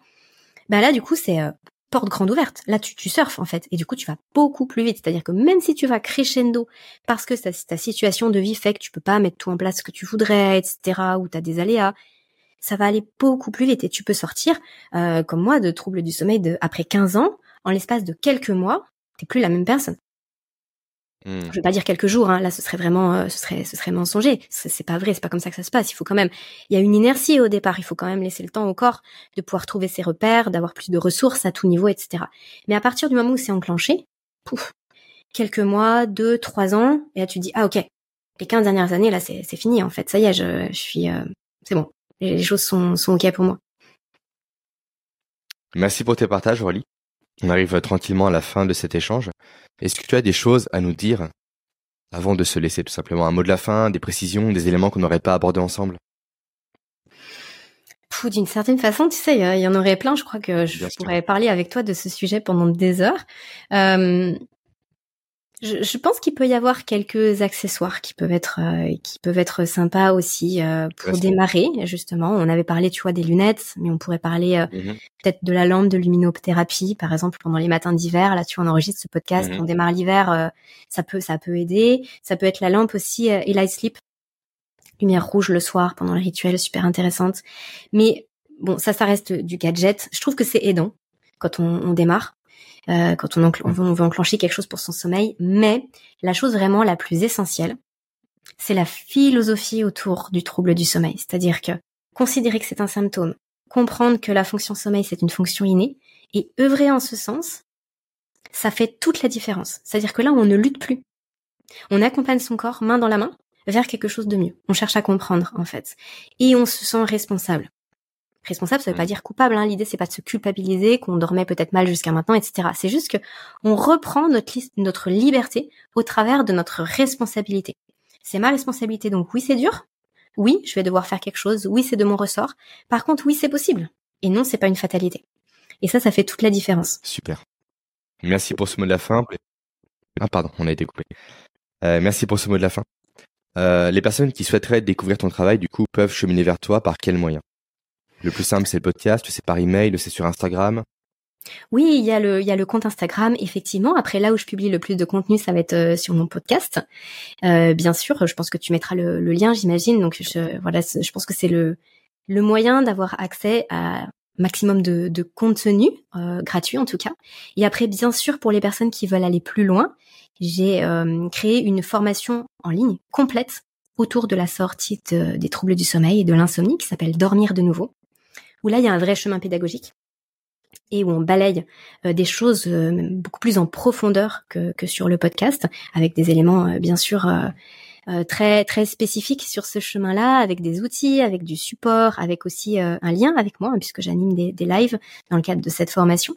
bah là, du coup, c'est euh, porte grande ouverte. Là, tu, tu surfes, en fait. Et du coup, tu vas beaucoup plus vite. C'est-à-dire que même si tu vas crescendo parce que ta, ta situation de vie fait que tu peux pas mettre tout en place ce que tu voudrais, etc., ou tu as des aléas, ça va aller beaucoup plus vite et tu peux sortir, euh, comme moi, de troubles du sommeil de, après 15 ans, en l'espace de quelques mois, t'es plus la même personne. Hmm. Je vais pas dire quelques jours, hein, là ce serait vraiment, euh, ce serait, ce serait mensonger. C'est pas vrai, c'est pas comme ça que ça se passe. Il faut quand même, il y a une inertie au départ. Il faut quand même laisser le temps au corps de pouvoir trouver ses repères, d'avoir plus de ressources à tout niveau, etc. Mais à partir du moment où c'est enclenché, pouf, quelques mois, deux, trois ans, et là tu dis ah ok, les 15 dernières années là c'est fini en fait. Ça y est, je, je suis, euh, c'est bon, les choses sont, sont OK pour moi. Merci pour tes partages, Aurélie. On arrive tranquillement à la fin de cet échange. Est-ce que tu as des choses à nous dire avant de se laisser tout simplement? Un mot de la fin, des précisions, des éléments qu'on n'aurait pas abordés ensemble? D'une certaine façon, tu sais, il y, en aurait plein. Je crois que je pourrais parler avec toi de ce sujet pendant des heures. Euh, je, je, pense qu'il peut y avoir quelques accessoires qui peuvent être euh, qui peuvent être sympas aussi euh, pour démarrer justement. On avait parlé tu vois des lunettes, mais on pourrait parler euh, mmh peut-être de la lampe de luminothérapie par exemple pendant les matins d'hiver. Là tu vois, on enregistre ce podcast, mmh on démarre l'hiver, ça peut ça peut aider. Ça peut être la lampe aussi et light sleep, lumière rouge le soir pendant le rituel, super intéressante. Mais bon, ça ça reste du gadget. Je trouve que c'est aidant quand on, on démarre. Euh, quand on, on, veut enclencher quelque chose pour son sommeil. Mais la chose vraiment la plus essentielle, c'est la philosophie autour du trouble du sommeil. C'est-à-dire que considérer que c'est un symptôme, comprendre que la fonction sommeil, c'est une fonction innée, et œuvrer en ce sens, ça fait toute la différence. C'est-à-dire que là, on ne lutte plus. On accompagne son corps main dans la main vers quelque chose de mieux. On cherche à comprendre, en fait. Et on se sent responsable. Responsable, ça veut pas dire coupable. Hein. L'idée, c'est pas de se culpabiliser, qu'on dormait peut-être mal jusqu'à maintenant, etc. C'est juste que on reprend notre, notre liberté au travers de notre responsabilité. C'est ma responsabilité, donc oui, c'est dur. Oui, je vais devoir faire quelque chose. Oui, c'est de mon ressort. Par contre, oui, c'est possible. Et non, c'est pas une fatalité. Et ça, ça fait toute la différence. Super. Merci pour ce mot de la fin. Ah, pardon, on a été coupé. Euh, merci pour ce mot de la fin. Euh, les personnes qui souhaiteraient découvrir ton travail, du coup, peuvent cheminer vers toi par quels moyens? Le plus simple, c'est le podcast, c'est par email, c'est sur Instagram. Oui, il y a le il y a le compte Instagram effectivement. Après là où je publie le plus de contenu, ça va être euh, sur mon podcast. Euh, bien sûr, je pense que tu mettras le, lien, j'imagine. Donc je, voilà, je pense que c'est le le moyen d'avoir accès à maximum de, de contenu euh, gratuit en tout cas. Et après, bien sûr, pour les personnes qui veulent aller plus loin, j'ai créé une formation en ligne complète autour de la sortie des troubles du sommeil et de l'insomnie qui s'appelle Dormir de nouveau où là, il y a un vrai chemin pédagogique et où on balaye euh, des choses euh, beaucoup plus en profondeur que, que, sur le podcast, avec des éléments euh, bien sûr très très spécifiques sur ce chemin-là, avec des outils, avec du support, avec aussi un lien avec moi, puisque j'anime des, des lives dans le cadre de cette formation.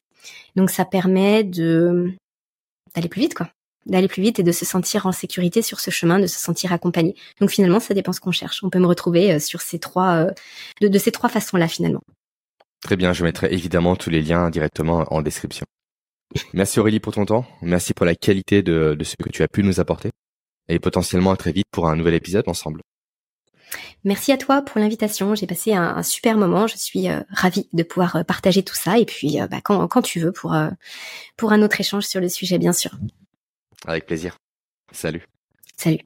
Donc ça permet de d'aller plus vite, quoi d'aller plus vite et de se sentir en sécurité sur ce chemin, de se sentir accompagné. Donc finalement, ça dépend ce qu'on cherche. On peut me retrouver euh, sur ces trois, euh, de, ces trois façons-là finalement. Très bien, je mettrai évidemment tous les liens directement en description. Merci Aurélie pour ton temps, merci pour la qualité de, ce que tu as pu nous apporter et potentiellement à très vite pour un nouvel épisode ensemble. Merci à toi pour l'invitation. J'ai passé un, super moment. Je suis euh, ravie de pouvoir partager tout ça. Et puis, bah, quand, quand, tu veux, pour, pour un autre échange sur le sujet, bien sûr. Avec plaisir. Salut. Salut.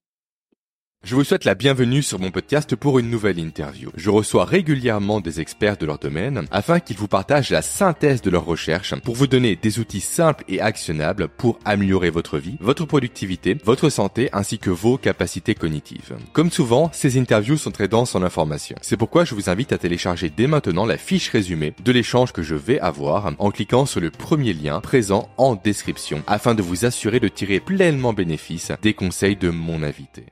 Je vous souhaite la bienvenue sur mon podcast pour une nouvelle interview. Je reçois régulièrement des experts de leur domaine afin qu'ils vous partagent la synthèse de leurs recherches pour vous donner des outils simples et actionnables pour améliorer votre vie, votre productivité, votre santé ainsi que vos capacités cognitives. Comme souvent, ces interviews sont très denses en informations. C'est pourquoi je vous invite à télécharger dès maintenant la fiche résumée de l'échange que je vais avoir en cliquant sur le premier lien présent en description afin de vous assurer de tirer pleinement bénéfice des conseils de mon invité.